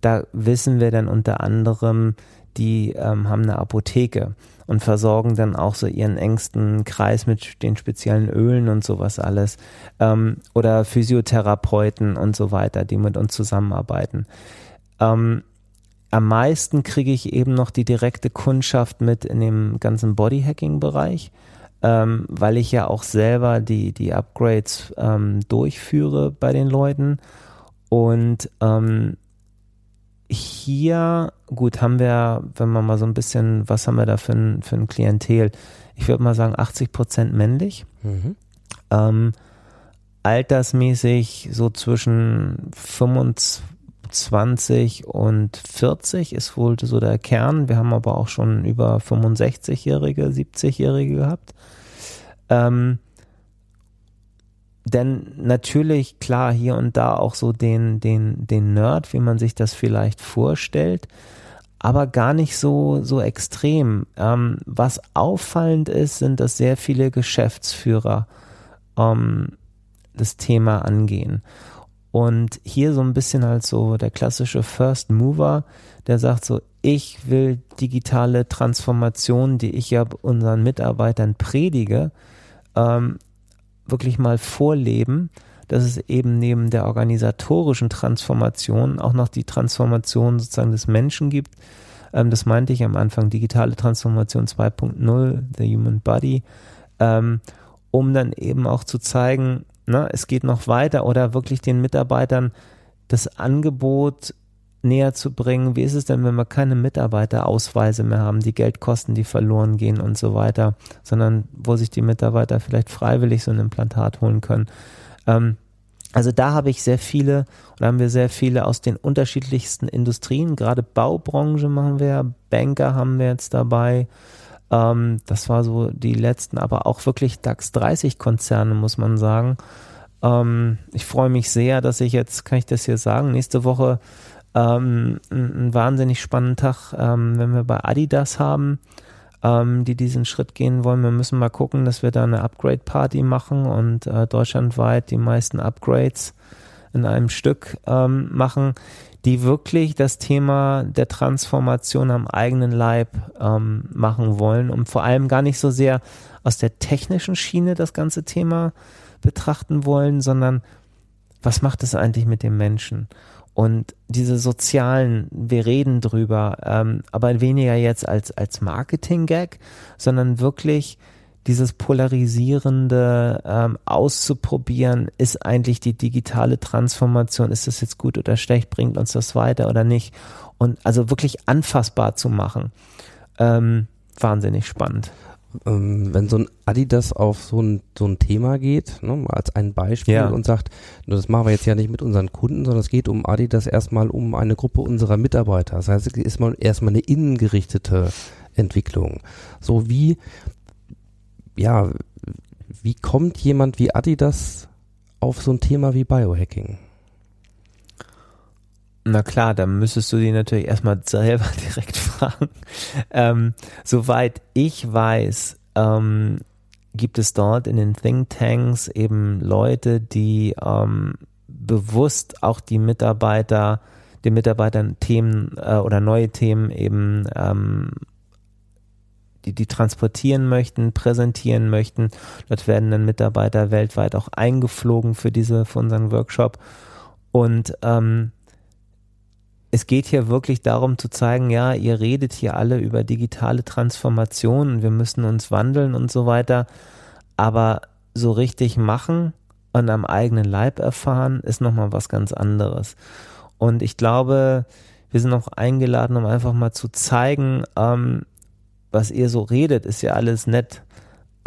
C: Da wissen wir dann unter anderem, die ähm, haben eine Apotheke und versorgen dann auch so ihren engsten Kreis mit den speziellen Ölen und sowas alles. Ähm, oder Physiotherapeuten und so weiter, die mit uns zusammenarbeiten. Ähm, am meisten kriege ich eben noch die direkte Kundschaft mit in dem ganzen Bodyhacking-Bereich ähm, weil ich ja auch selber die, die Upgrades ähm, durchführe bei den Leuten. Und ähm, hier, gut, haben wir, wenn man mal so ein bisschen, was haben wir da für ein, für ein Klientel? Ich würde mal sagen 80 Prozent männlich.
A: Mhm.
C: Ähm, altersmäßig so zwischen 25 und 40 ist wohl so der Kern. Wir haben aber auch schon über 65-Jährige, 70-Jährige gehabt. Ähm, denn natürlich, klar, hier und da auch so den, den, den Nerd, wie man sich das vielleicht vorstellt, aber gar nicht so, so extrem. Ähm, was auffallend ist, sind, dass sehr viele Geschäftsführer ähm, das Thema angehen. Und hier so ein bisschen als so der klassische First Mover, der sagt so, ich will digitale Transformation, die ich ja unseren Mitarbeitern predige, ähm, wirklich mal vorleben, dass es eben neben der organisatorischen Transformation auch noch die Transformation sozusagen des Menschen gibt. Ähm, das meinte ich am Anfang, digitale Transformation 2.0, the human body, ähm, um dann eben auch zu zeigen, na, es geht noch weiter oder wirklich den Mitarbeitern das Angebot näher zu bringen. Wie ist es denn, wenn wir keine Mitarbeiterausweise mehr haben, die Geldkosten, die verloren gehen und so weiter, sondern wo sich die Mitarbeiter vielleicht freiwillig so ein Implantat holen können? Ähm, also da habe ich sehr viele und haben wir sehr viele aus den unterschiedlichsten Industrien, gerade Baubranche machen wir, Banker haben wir jetzt dabei. Ähm, das war so die letzten, aber auch wirklich DAX 30 Konzerne, muss man sagen. Ähm, ich freue mich sehr, dass ich jetzt, kann ich das hier sagen, nächste Woche ähm, ein, wahnsinnig spannenden Tag, ähm, wenn wir bei Adidas haben, ähm, die diesen Schritt gehen wollen. Wir müssen mal gucken, dass wir da eine Upgrade-Party machen und äh, deutschlandweit die meisten Upgrades in einem Stück ähm, machen, die wirklich das Thema der Transformation am eigenen Leib ähm, machen wollen und vor allem gar nicht so sehr aus der technischen Schiene das ganze Thema betrachten wollen, sondern was macht es eigentlich mit dem Menschen? Und diese sozialen, wir reden drüber, ähm, aber weniger jetzt als, als Marketing-Gag, sondern wirklich dieses polarisierende ähm, auszuprobieren, ist eigentlich die digitale Transformation, ist das jetzt gut oder schlecht, bringt uns das weiter oder nicht? Und also wirklich anfassbar zu machen, ähm, wahnsinnig spannend
A: ähm, wenn so ein Adidas auf so ein, so ein Thema geht, ne, als ein Beispiel ja. und sagt, das machen wir jetzt ja nicht mit unseren Kunden, sondern es geht um Adidas erstmal um eine Gruppe unserer Mitarbeiter. Das heißt, es ist mal erstmal eine innengerichtete Entwicklung. So wie, ja, wie kommt jemand wie Adidas auf so ein Thema wie Biohacking?
C: Na klar, dann müsstest du die natürlich erstmal *laughs* selber direkt fragen. Ähm, soweit ich weiß, ähm, gibt es dort in den Think Tanks eben Leute, die ähm, bewusst auch die Mitarbeiter, den Mitarbeitern Themen äh, oder neue Themen eben ähm, die, die transportieren möchten, präsentieren möchten. Dort werden dann Mitarbeiter weltweit auch eingeflogen für diese, für unseren Workshop. Und ähm, es geht hier wirklich darum zu zeigen, ja, ihr redet hier alle über digitale Transformation und wir müssen uns wandeln und so weiter, aber so richtig machen und am eigenen Leib erfahren ist nochmal was ganz anderes. Und ich glaube, wir sind auch eingeladen, um einfach mal zu zeigen, ähm, was ihr so redet, ist ja alles nett.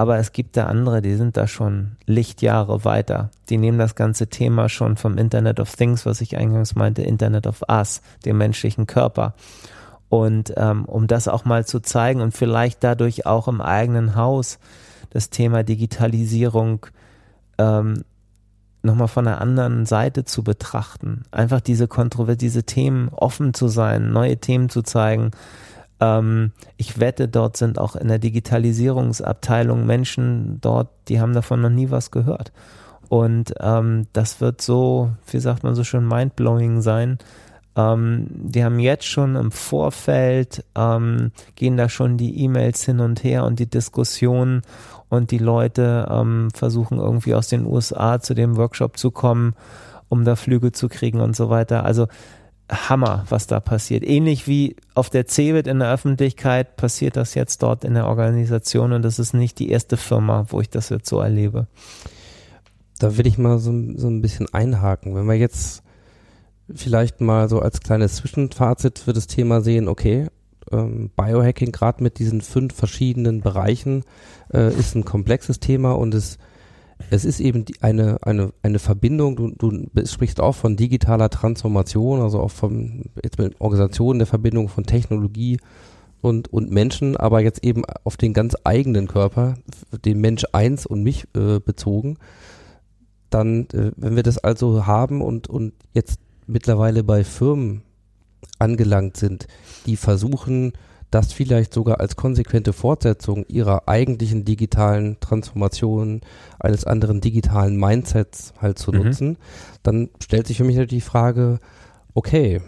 C: Aber es gibt da andere, die sind da schon Lichtjahre weiter. Die nehmen das ganze Thema schon vom Internet of Things, was ich eingangs meinte, Internet of Us, dem menschlichen Körper. Und ähm, um das auch mal zu zeigen und vielleicht dadurch auch im eigenen Haus das Thema Digitalisierung ähm, nochmal von einer anderen Seite zu betrachten. Einfach diese Kontroverse, diese Themen offen zu sein, neue Themen zu zeigen, ähm, ich wette, dort sind auch in der Digitalisierungsabteilung Menschen dort, die haben davon noch nie was gehört. Und ähm, das wird so, wie sagt man so schön, mindblowing sein. Ähm, die haben jetzt schon im Vorfeld, ähm, gehen da schon die E-Mails hin und her und die Diskussionen und die Leute ähm, versuchen irgendwie aus den USA zu dem Workshop zu kommen, um da Flüge zu kriegen und so weiter. Also Hammer, was da passiert. Ähnlich wie auf der CeBIT in der Öffentlichkeit passiert das jetzt dort in der Organisation und das ist nicht die erste Firma, wo ich das jetzt so erlebe.
A: Da will ich mal so, so ein bisschen einhaken. Wenn wir jetzt vielleicht mal so als kleines Zwischenfazit für das Thema sehen, okay, ähm, Biohacking gerade mit diesen fünf verschiedenen Bereichen äh, ist ein komplexes Thema und es es ist eben die, eine, eine, eine Verbindung, du, du sprichst auch von digitaler Transformation, also auch von jetzt mit Organisationen der Verbindung von Technologie und, und Menschen, aber jetzt eben auf den ganz eigenen Körper, den Mensch eins und mich äh, bezogen. Dann, äh, wenn wir das also haben und, und jetzt mittlerweile bei Firmen angelangt sind, die versuchen, das vielleicht sogar als konsequente Fortsetzung ihrer eigentlichen digitalen Transformation, eines anderen digitalen Mindsets halt zu
C: Mhm.
A: nutzen, dann stellt sich für mich natürlich die Frage, okay,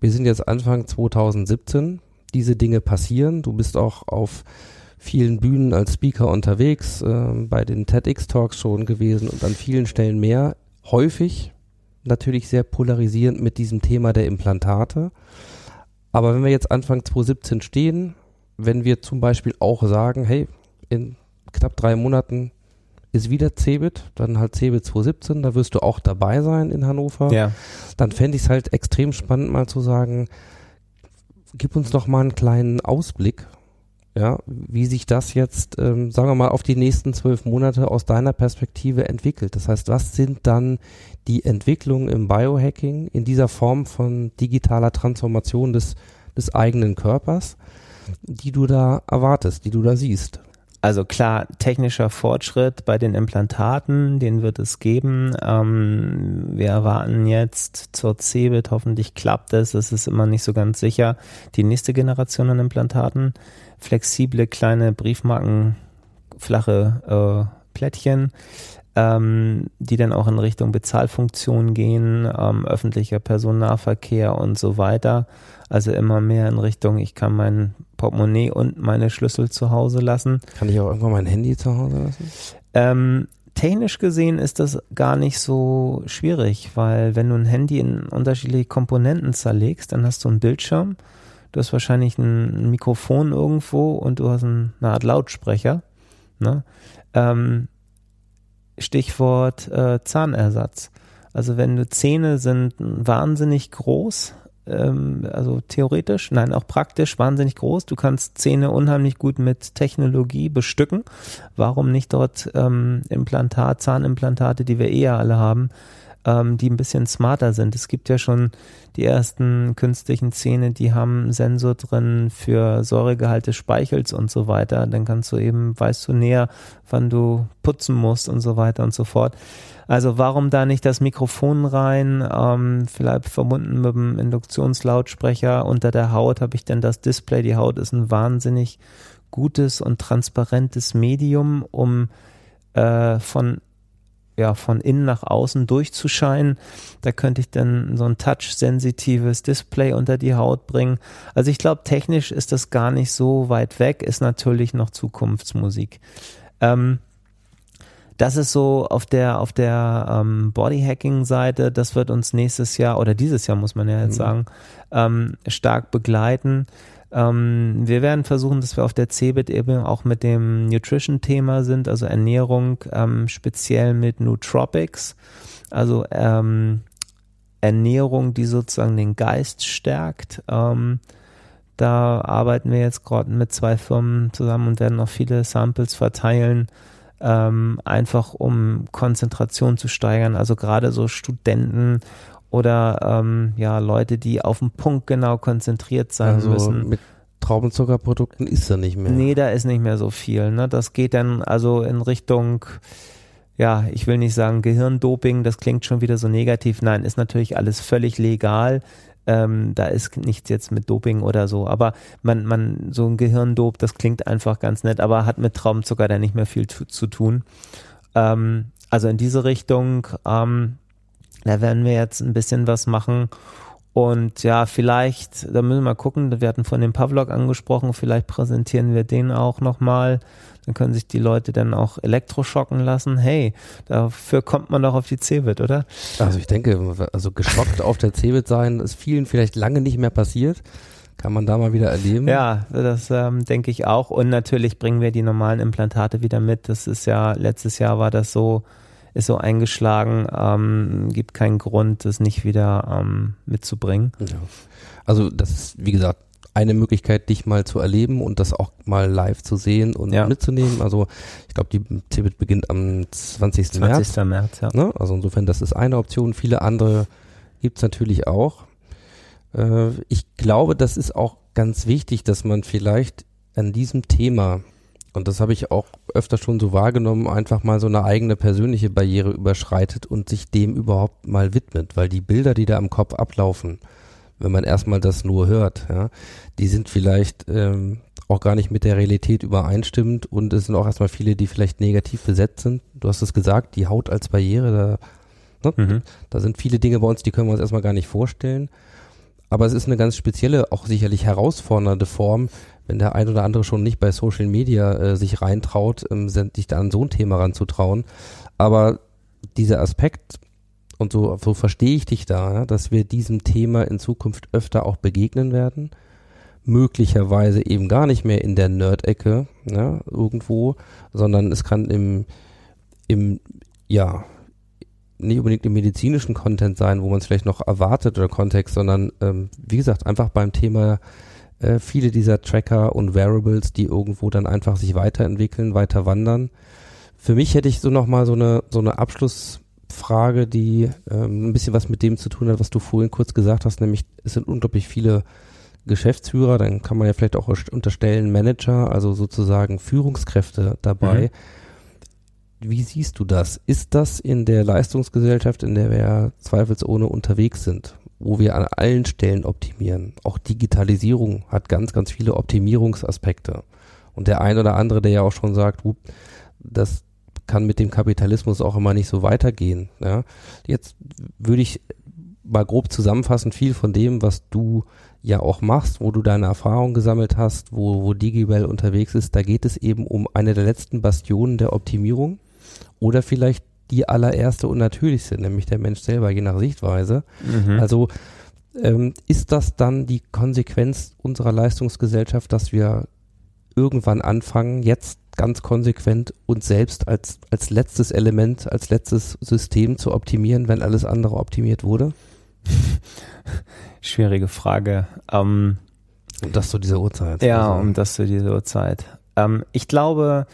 A: wir sind jetzt Anfang 2017, diese Dinge passieren, du bist auch auf vielen Bühnen als Speaker unterwegs, äh, bei den TEDx-Talks schon gewesen und an vielen Stellen mehr, häufig natürlich sehr polarisierend mit diesem Thema der Implantate. Aber wenn wir jetzt Anfang 2017 stehen, wenn wir zum Beispiel auch sagen, hey, in knapp drei Monaten ist wieder Cebit, dann halt Cebit 2017, da wirst du auch dabei sein in Hannover,
C: Ja.
A: dann fände ich es halt extrem spannend mal zu sagen, gib uns doch mal einen kleinen Ausblick, ja, wie sich das jetzt, ähm, sagen wir mal, auf die nächsten zwölf Monate aus deiner Perspektive entwickelt. Das heißt, was sind dann die Entwicklungen im Biohacking in dieser Form von digitaler Transformation des, des eigenen Körpers, die du da erwartest, die du da siehst?
C: Also klar, technischer Fortschritt bei den Implantaten, den wird es geben. Ähm, wir erwarten jetzt zur CeBIT, hoffentlich klappt es, es ist immer nicht so ganz sicher, die nächste Generation an Implantaten. Flexible kleine Briefmarken, flache äh, Plättchen, ähm, die dann auch in Richtung Bezahlfunktion gehen, ähm, öffentlicher Personennahverkehr und so weiter. Also immer mehr in Richtung, ich kann mein Portemonnaie und meine Schlüssel zu Hause lassen.
A: Kann ich auch irgendwann mein Handy zu Hause lassen?
C: Ähm, technisch gesehen ist das gar nicht so schwierig, weil wenn du ein Handy in unterschiedliche Komponenten zerlegst, dann hast du einen Bildschirm, du hast wahrscheinlich ein Mikrofon irgendwo und du hast ein, eine Art Lautsprecher. Ne? Ähm, Stichwort äh, Zahnersatz. Also wenn du Zähne sind wahnsinnig groß, ähm, also theoretisch, nein, auch praktisch wahnsinnig groß. Du kannst Zähne unheimlich gut mit Technologie bestücken. Warum nicht dort ähm, Implantat, Zahnimplantate, die wir eher alle haben, ähm, die ein bisschen smarter sind. Es gibt ja schon die ersten künstlichen Zähne, die haben einen Sensor drin für Säuregehalt des Speichels und so weiter. Dann kannst du eben, weißt du näher, wann du putzen musst und so weiter und so fort. Also warum da nicht das Mikrofon rein, ähm, vielleicht verbunden mit dem Induktionslautsprecher unter der Haut habe ich dann das Display. Die Haut ist ein wahnsinnig gutes und transparentes Medium, um äh, von ja, von innen nach außen durchzuscheinen. Da könnte ich dann so ein touch-sensitives Display unter die Haut bringen. Also ich glaube, technisch ist das gar nicht so weit weg, ist natürlich noch Zukunftsmusik. Ähm, das ist so auf der auf der ähm, Bodyhacking-Seite. Das wird uns nächstes Jahr oder dieses Jahr muss man ja jetzt
A: Mhm.
C: sagen ähm, stark begleiten. Ähm, wir werden versuchen, dass wir auf der CeBIT eben auch mit dem Nutrition-Thema sind, also Ernährung, ähm, speziell mit Nootropics, also ähm, Ernährung, die sozusagen den Geist stärkt. Ähm, da arbeiten wir jetzt gerade mit zwei Firmen zusammen und werden noch viele Samples verteilen, ähm, einfach um Konzentration zu steigern. Also gerade so Studenten oder ähm, ja Leute, die auf den Punkt genau konzentriert sein
A: also
C: müssen.
A: mit Traubenzuckerprodukten ist er nicht mehr.
C: Nee, da ist nicht mehr so viel. Ne? Das geht dann also in Richtung, ja, ich will nicht sagen Gehirndoping, das klingt schon wieder so negativ. Nein, ist natürlich alles völlig legal. Ähm, da ist nichts jetzt mit Doping oder so. Aber man, man, so ein Gehirndop, das klingt einfach ganz nett, aber hat mit Traubenzucker dann nicht mehr viel zu, zu tun. Ähm, also in diese Richtung, ähm, da werden wir jetzt ein bisschen was machen. Und ja, vielleicht, da müssen wir mal gucken, wir hatten von dem Pavlok angesprochen, vielleicht präsentieren wir den auch nochmal. Dann können sich die Leute dann auch elektroschocken lassen. Hey, dafür kommt man doch auf die CeBIT, oder?
A: Also ich denke, also geschockt auf der Cebit sein, ist vielen vielleicht lange nicht mehr passiert. Kann man da mal wieder erleben.
C: Ja, das ähm, denke ich auch. Und natürlich bringen wir die normalen Implantate wieder mit. Das ist ja, letztes Jahr war das so, ist so eingeschlagen, ähm, gibt keinen Grund, das nicht wieder ähm, mitzubringen.
A: Ja. Also das ist, wie gesagt, eine Möglichkeit, dich mal zu erleben und das auch mal live zu sehen und
C: Ja.
A: mitzunehmen. Also ich glaube, die Cebit beginnt am 20. März.
C: 20. März, ja.
A: Ne? Also insofern, das ist eine Option. Viele andere gibt's natürlich auch. Äh, ich glaube, das ist auch ganz wichtig, dass man vielleicht an diesem Thema, und das habe ich auch öfter schon so wahrgenommen, einfach mal so eine eigene persönliche Barriere überschreitet und sich dem überhaupt mal widmet, weil die Bilder, die da im Kopf ablaufen, wenn man erstmal das nur hört. Ja. Die sind vielleicht ähm, auch gar nicht mit der Realität übereinstimmend und es sind auch erstmal viele, die vielleicht negativ besetzt sind. Du hast es gesagt, die Haut als Barriere, da, ne?
C: Mhm.
A: da sind viele Dinge bei uns, die können wir uns erstmal gar nicht vorstellen. Aber es ist eine ganz spezielle, auch sicherlich herausfordernde Form, wenn der ein oder andere schon nicht bei Social Media äh, sich reintraut, ähm, sich da an so ein Thema ranzutrauen. Aber dieser Aspekt, und so, so verstehe ich dich da, ja, dass wir diesem Thema in Zukunft öfter auch begegnen werden. Möglicherweise eben gar nicht mehr in der Nerd-Ecke, ja, irgendwo, sondern es kann im, im, ja, nicht unbedingt im medizinischen Content sein, wo man es vielleicht noch erwartet oder Kontext, sondern ähm, wie gesagt, einfach beim Thema äh, viele dieser Tracker und Variables, die irgendwo dann einfach sich weiterentwickeln, weiter wandern. Für mich hätte ich so nochmal so eine, so eine Abschlussfrage, die ähm, ein bisschen was mit dem zu tun hat, was du vorhin kurz gesagt hast, nämlich es sind unglaublich viele Geschäftsführer, dann kann man ja vielleicht auch unterstellen Manager, also sozusagen Führungskräfte dabei. Wie siehst du das? Ist das in der Leistungsgesellschaft, in der wir zweifelsohne unterwegs sind, wo wir an allen Stellen optimieren? Auch Digitalisierung hat ganz, ganz viele Optimierungsaspekte. Und der ein oder andere, der ja auch schon sagt, "Hup, das kann mit dem Kapitalismus auch immer nicht so weitergehen. Ja? Jetzt würde ich mal grob zusammenfassen, viel von dem, was du ja auch machst, wo du deine Erfahrung gesammelt hast, wo, wo DigiWell unterwegs ist, da geht es eben um eine der letzten Bastionen der Optimierung oder vielleicht die allererste und natürlichste, nämlich der Mensch selber, je nach Sichtweise.
C: Mhm.
A: Also ähm, ist das dann die Konsequenz unserer Leistungsgesellschaft, dass wir irgendwann anfangen, jetzt ganz konsequent uns selbst als, als letztes Element, als letztes System zu optimieren, wenn alles andere optimiert wurde? *laughs*
C: Schwierige Frage. Ähm,
A: Und das zu dieser Uhrzeit.
C: Ja,
A: Also,
C: um das zu dieser Uhrzeit. Ähm, ich glaube,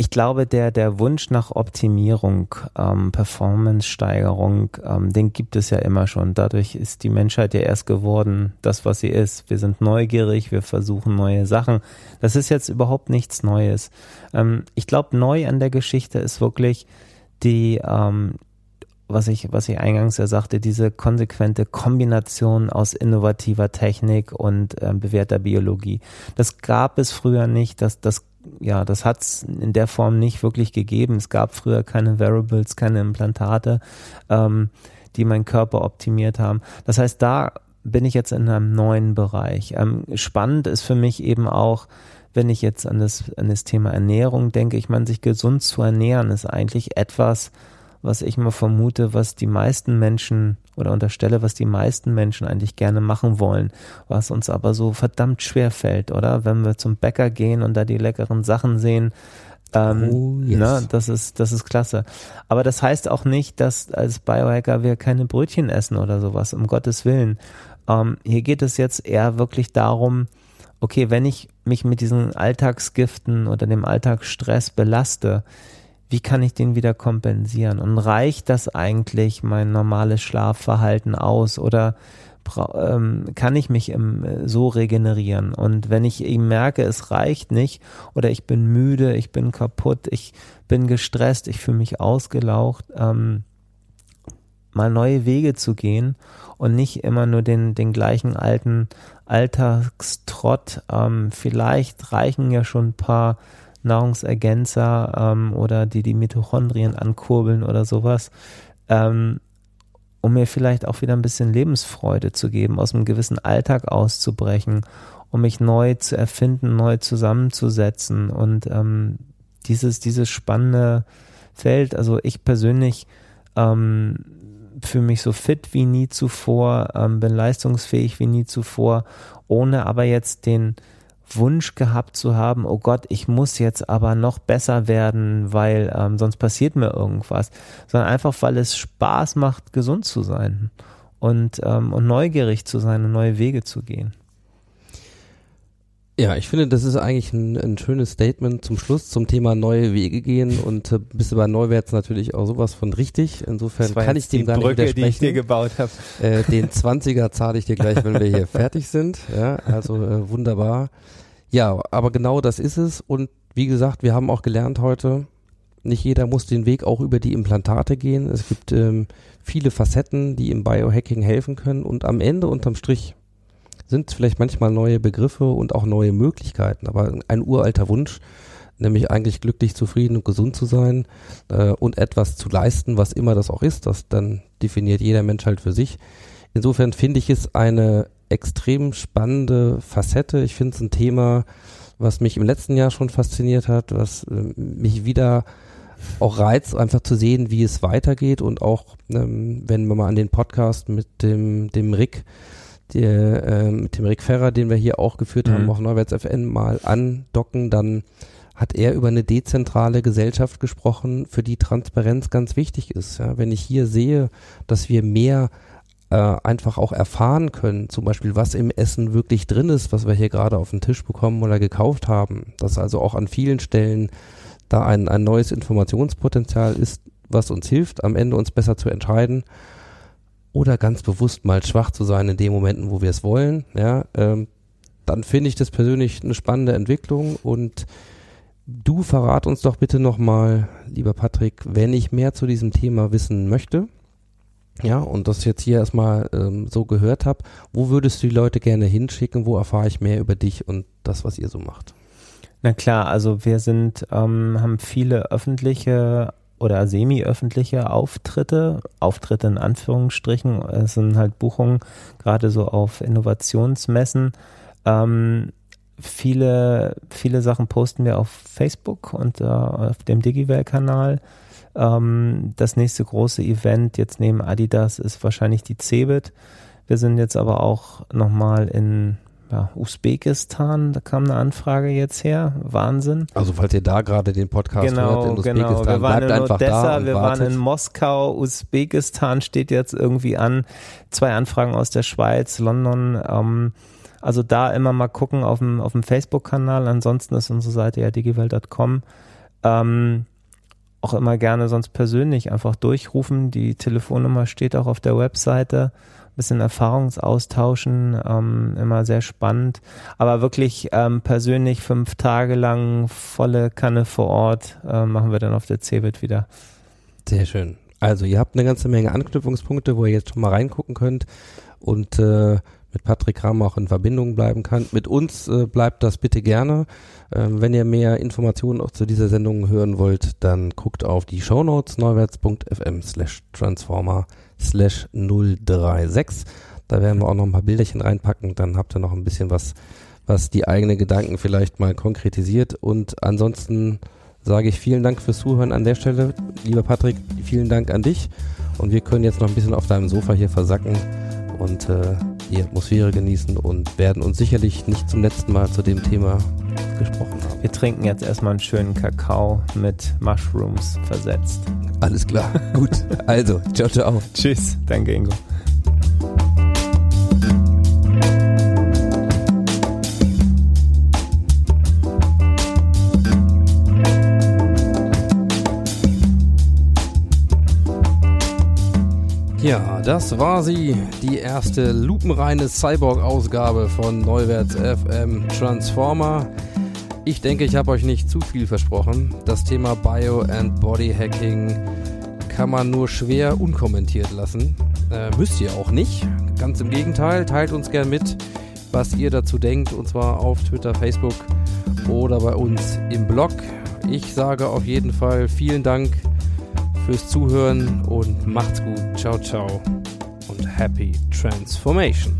C: ich glaube, der, der Wunsch nach Optimierung, ähm, Performance-Steigerung, ähm, den gibt es ja immer schon. Dadurch ist die Menschheit ja erst geworden, das, was sie ist. Wir sind neugierig, wir versuchen neue Sachen. Das ist jetzt überhaupt nichts Neues. Ähm, ich glaube, neu an der Geschichte ist wirklich die, ähm, was ich, was ich eingangs ja sagte, diese konsequente Kombination aus innovativer Technik und ähm, bewährter Biologie. Das gab es früher nicht, das, das, ja, das hat es in der Form nicht wirklich gegeben. Es gab früher keine Variables, keine Implantate, ähm, die meinen Körper optimiert haben. Das heißt, da bin ich jetzt in einem neuen Bereich. Ähm, spannend ist für mich eben auch, wenn ich jetzt an das, an das Thema Ernährung denke, ich meine, sich gesund zu ernähren ist eigentlich etwas, was ich mal vermute, was die meisten Menschen oder unterstelle, was die meisten Menschen eigentlich gerne machen wollen, was uns aber so verdammt schwer fällt, oder? Wenn wir zum Bäcker gehen und da die leckeren Sachen sehen, ähm,
A: Oh, yes.
C: ne, das ist, das ist klasse. Aber das heißt auch nicht, dass als Biohacker wir keine Brötchen essen oder sowas, um Gottes Willen. Ähm, hier geht es jetzt eher wirklich darum, okay, wenn ich mich mit diesen Alltagsgiften oder dem Alltagsstress belaste, wie kann ich den wieder kompensieren? Und reicht das eigentlich mein normales Schlafverhalten aus oder ähm, kann ich mich äh, so regenerieren? Und wenn ich eben merke, es reicht nicht oder ich bin müde, ich bin kaputt, ich bin gestresst, ich fühle mich ausgelaucht, ähm, mal neue Wege zu gehen und nicht immer nur den, den gleichen alten Alltagstrott. Ähm, vielleicht reichen ja schon ein paar Nahrungsergänzer ähm, oder die die Mitochondrien ankurbeln oder sowas, ähm, um mir vielleicht auch wieder ein bisschen Lebensfreude zu geben, aus einem gewissen Alltag auszubrechen, um mich neu zu erfinden, neu zusammenzusetzen. Und ähm, dieses, dieses spannende Feld, also ich persönlich ähm, fühle mich so fit wie nie zuvor, ähm, bin leistungsfähig wie nie zuvor, ohne aber jetzt den Wunsch gehabt zu haben, oh Gott, ich muss jetzt aber noch besser werden, weil ähm, sonst passiert mir irgendwas, sondern einfach, weil es Spaß macht, gesund zu sein und, ähm, und neugierig zu sein und neue Wege zu gehen.
A: Ja, ich finde, das ist eigentlich ein, ein schönes Statement zum Schluss zum Thema neue Wege gehen und äh, bist du bei Neuwärts natürlich auch sowas von richtig. Insofern kann ich dem gar nicht
C: Brücke, die ich
A: widersprechen.
C: dir gebaut habe.
A: Äh, *laughs* den 20er zahle ich dir gleich, wenn wir hier *laughs* fertig sind. Ja, also äh, wunderbar. Ja, aber genau das ist es. Und wie gesagt, wir haben auch gelernt heute, Nicht jeder muss den Weg auch über die Implantate gehen. Es gibt ähm, viele Facetten, die im Biohacking helfen können. Und am Ende, unterm Strich, sind vielleicht manchmal neue Begriffe und auch neue Möglichkeiten. Aber ein uralter Wunsch, nämlich eigentlich glücklich, zufrieden und gesund zu sein äh, und etwas zu leisten, was immer das auch ist, das dann definiert jeder Mensch halt für sich. Insofern finde ich es eine extrem spannende Facette. Ich finde es ein Thema, was mich im letzten Jahr schon fasziniert hat, was äh, mich wieder auch reizt, einfach zu sehen, wie es weitergeht und auch, ähm, wenn wir mal an den Podcast mit dem, dem Rick, der, äh, mit dem Rick Ferrer, den wir hier auch geführt haben,
C: Mhm.
A: auf Neuwärts FN mal andocken, dann hat er über eine dezentrale Gesellschaft gesprochen, für die Transparenz ganz wichtig ist. Ja, wenn ich hier sehe, dass wir mehr äh, einfach auch erfahren können, zum Beispiel was im Essen wirklich drin ist, was wir hier gerade auf den Tisch bekommen oder gekauft haben, dass also auch an vielen Stellen da ein, ein neues Informationspotenzial ist, was uns hilft, am Ende uns besser zu entscheiden oder ganz bewusst mal schwach zu sein in den Momenten, wo wir es wollen, ja, ähm, dann finde ich das persönlich eine spannende Entwicklung und du verrat uns doch bitte nochmal, lieber Patrick, wenn ich mehr zu diesem Thema wissen möchte, ja, und das jetzt hier erstmal ähm, so gehört habe, wo würdest du die Leute gerne hinschicken, wo erfahre ich mehr über dich und das, was ihr so macht?
C: Na klar, also wir sind, ähm, haben viele öffentliche oder semi-öffentliche Auftritte, Auftritte in Anführungsstrichen, es sind halt Buchungen, gerade so auf Innovationsmessen. Ähm, viele, viele Sachen posten wir auf Facebook und äh, auf dem Digiwell-Kanal. Ähm, das nächste große Event jetzt neben Adidas ist wahrscheinlich die Cebit. Wir sind jetzt aber auch nochmal in ja, Usbekistan, da kam eine Anfrage jetzt her. Wahnsinn.
A: Also falls ihr da gerade den Podcast hört in
C: Genau, genau.
A: Usbekistan,
C: Wir waren
A: bleibt
C: in
A: einfach
C: Odessa,
A: da und
C: wir
A: wartet.
C: waren in Moskau, Usbekistan steht jetzt irgendwie an. Zwei Anfragen aus der Schweiz, London. Ähm, also da immer mal gucken auf dem, auf dem Facebook-Kanal. Ansonsten ist unsere Seite ja digiwelt.com. Ähm, auch immer gerne sonst persönlich einfach durchrufen. Die Telefonnummer steht auch auf der Webseite. Bisschen Erfahrungsaustauschen, ähm, immer sehr spannend. Aber wirklich ähm, persönlich fünf Tage lang volle Kanne vor Ort äh, machen wir dann auf der CeBIT wieder.
A: Sehr schön. Also ihr habt eine ganze Menge Anknüpfungspunkte, wo ihr jetzt schon mal reingucken könnt und äh, mit Patrick Kramer auch in Verbindung bleiben kann. Mit uns äh, bleibt das bitte gerne. Ähm, wenn ihr mehr Informationen auch zu dieser Sendung hören wollt, dann guckt auf die Shownotes neuwärts.fm slash transformer slash 036. Da werden wir auch noch ein paar Bilderchen reinpacken. Dann habt ihr noch ein bisschen was, was die eigenen Gedanken vielleicht mal konkretisiert. Und ansonsten sage ich vielen Dank fürs Zuhören an der Stelle. Lieber Patrick, vielen Dank an dich. Und wir können jetzt noch ein bisschen auf deinem Sofa hier versacken und äh, die Atmosphäre genießen und werden uns sicherlich nicht zum letzten Mal zu dem Thema gesprochen.
C: Wir trinken jetzt erstmal einen schönen Kakao mit Mushrooms versetzt.
A: Alles klar. *laughs* Gut. Also, ciao, ciao.
C: Tschüss. Danke, Ingo.
A: Ja, das war sie, die erste lupenreine Cyborg-Ausgabe von Neuwärts FM Transformer. Ich denke, ich habe euch nicht zu viel versprochen. Das Thema Bio and Body Hacking kann man nur schwer unkommentiert lassen. Äh, müsst ihr auch nicht. Ganz im Gegenteil, teilt uns gern mit, was ihr dazu denkt, und zwar auf Twitter, Facebook oder bei uns im Blog. Ich sage auf jeden Fall vielen Dank fürs Zuhören und macht's gut. Ciao, ciao und happy transformation.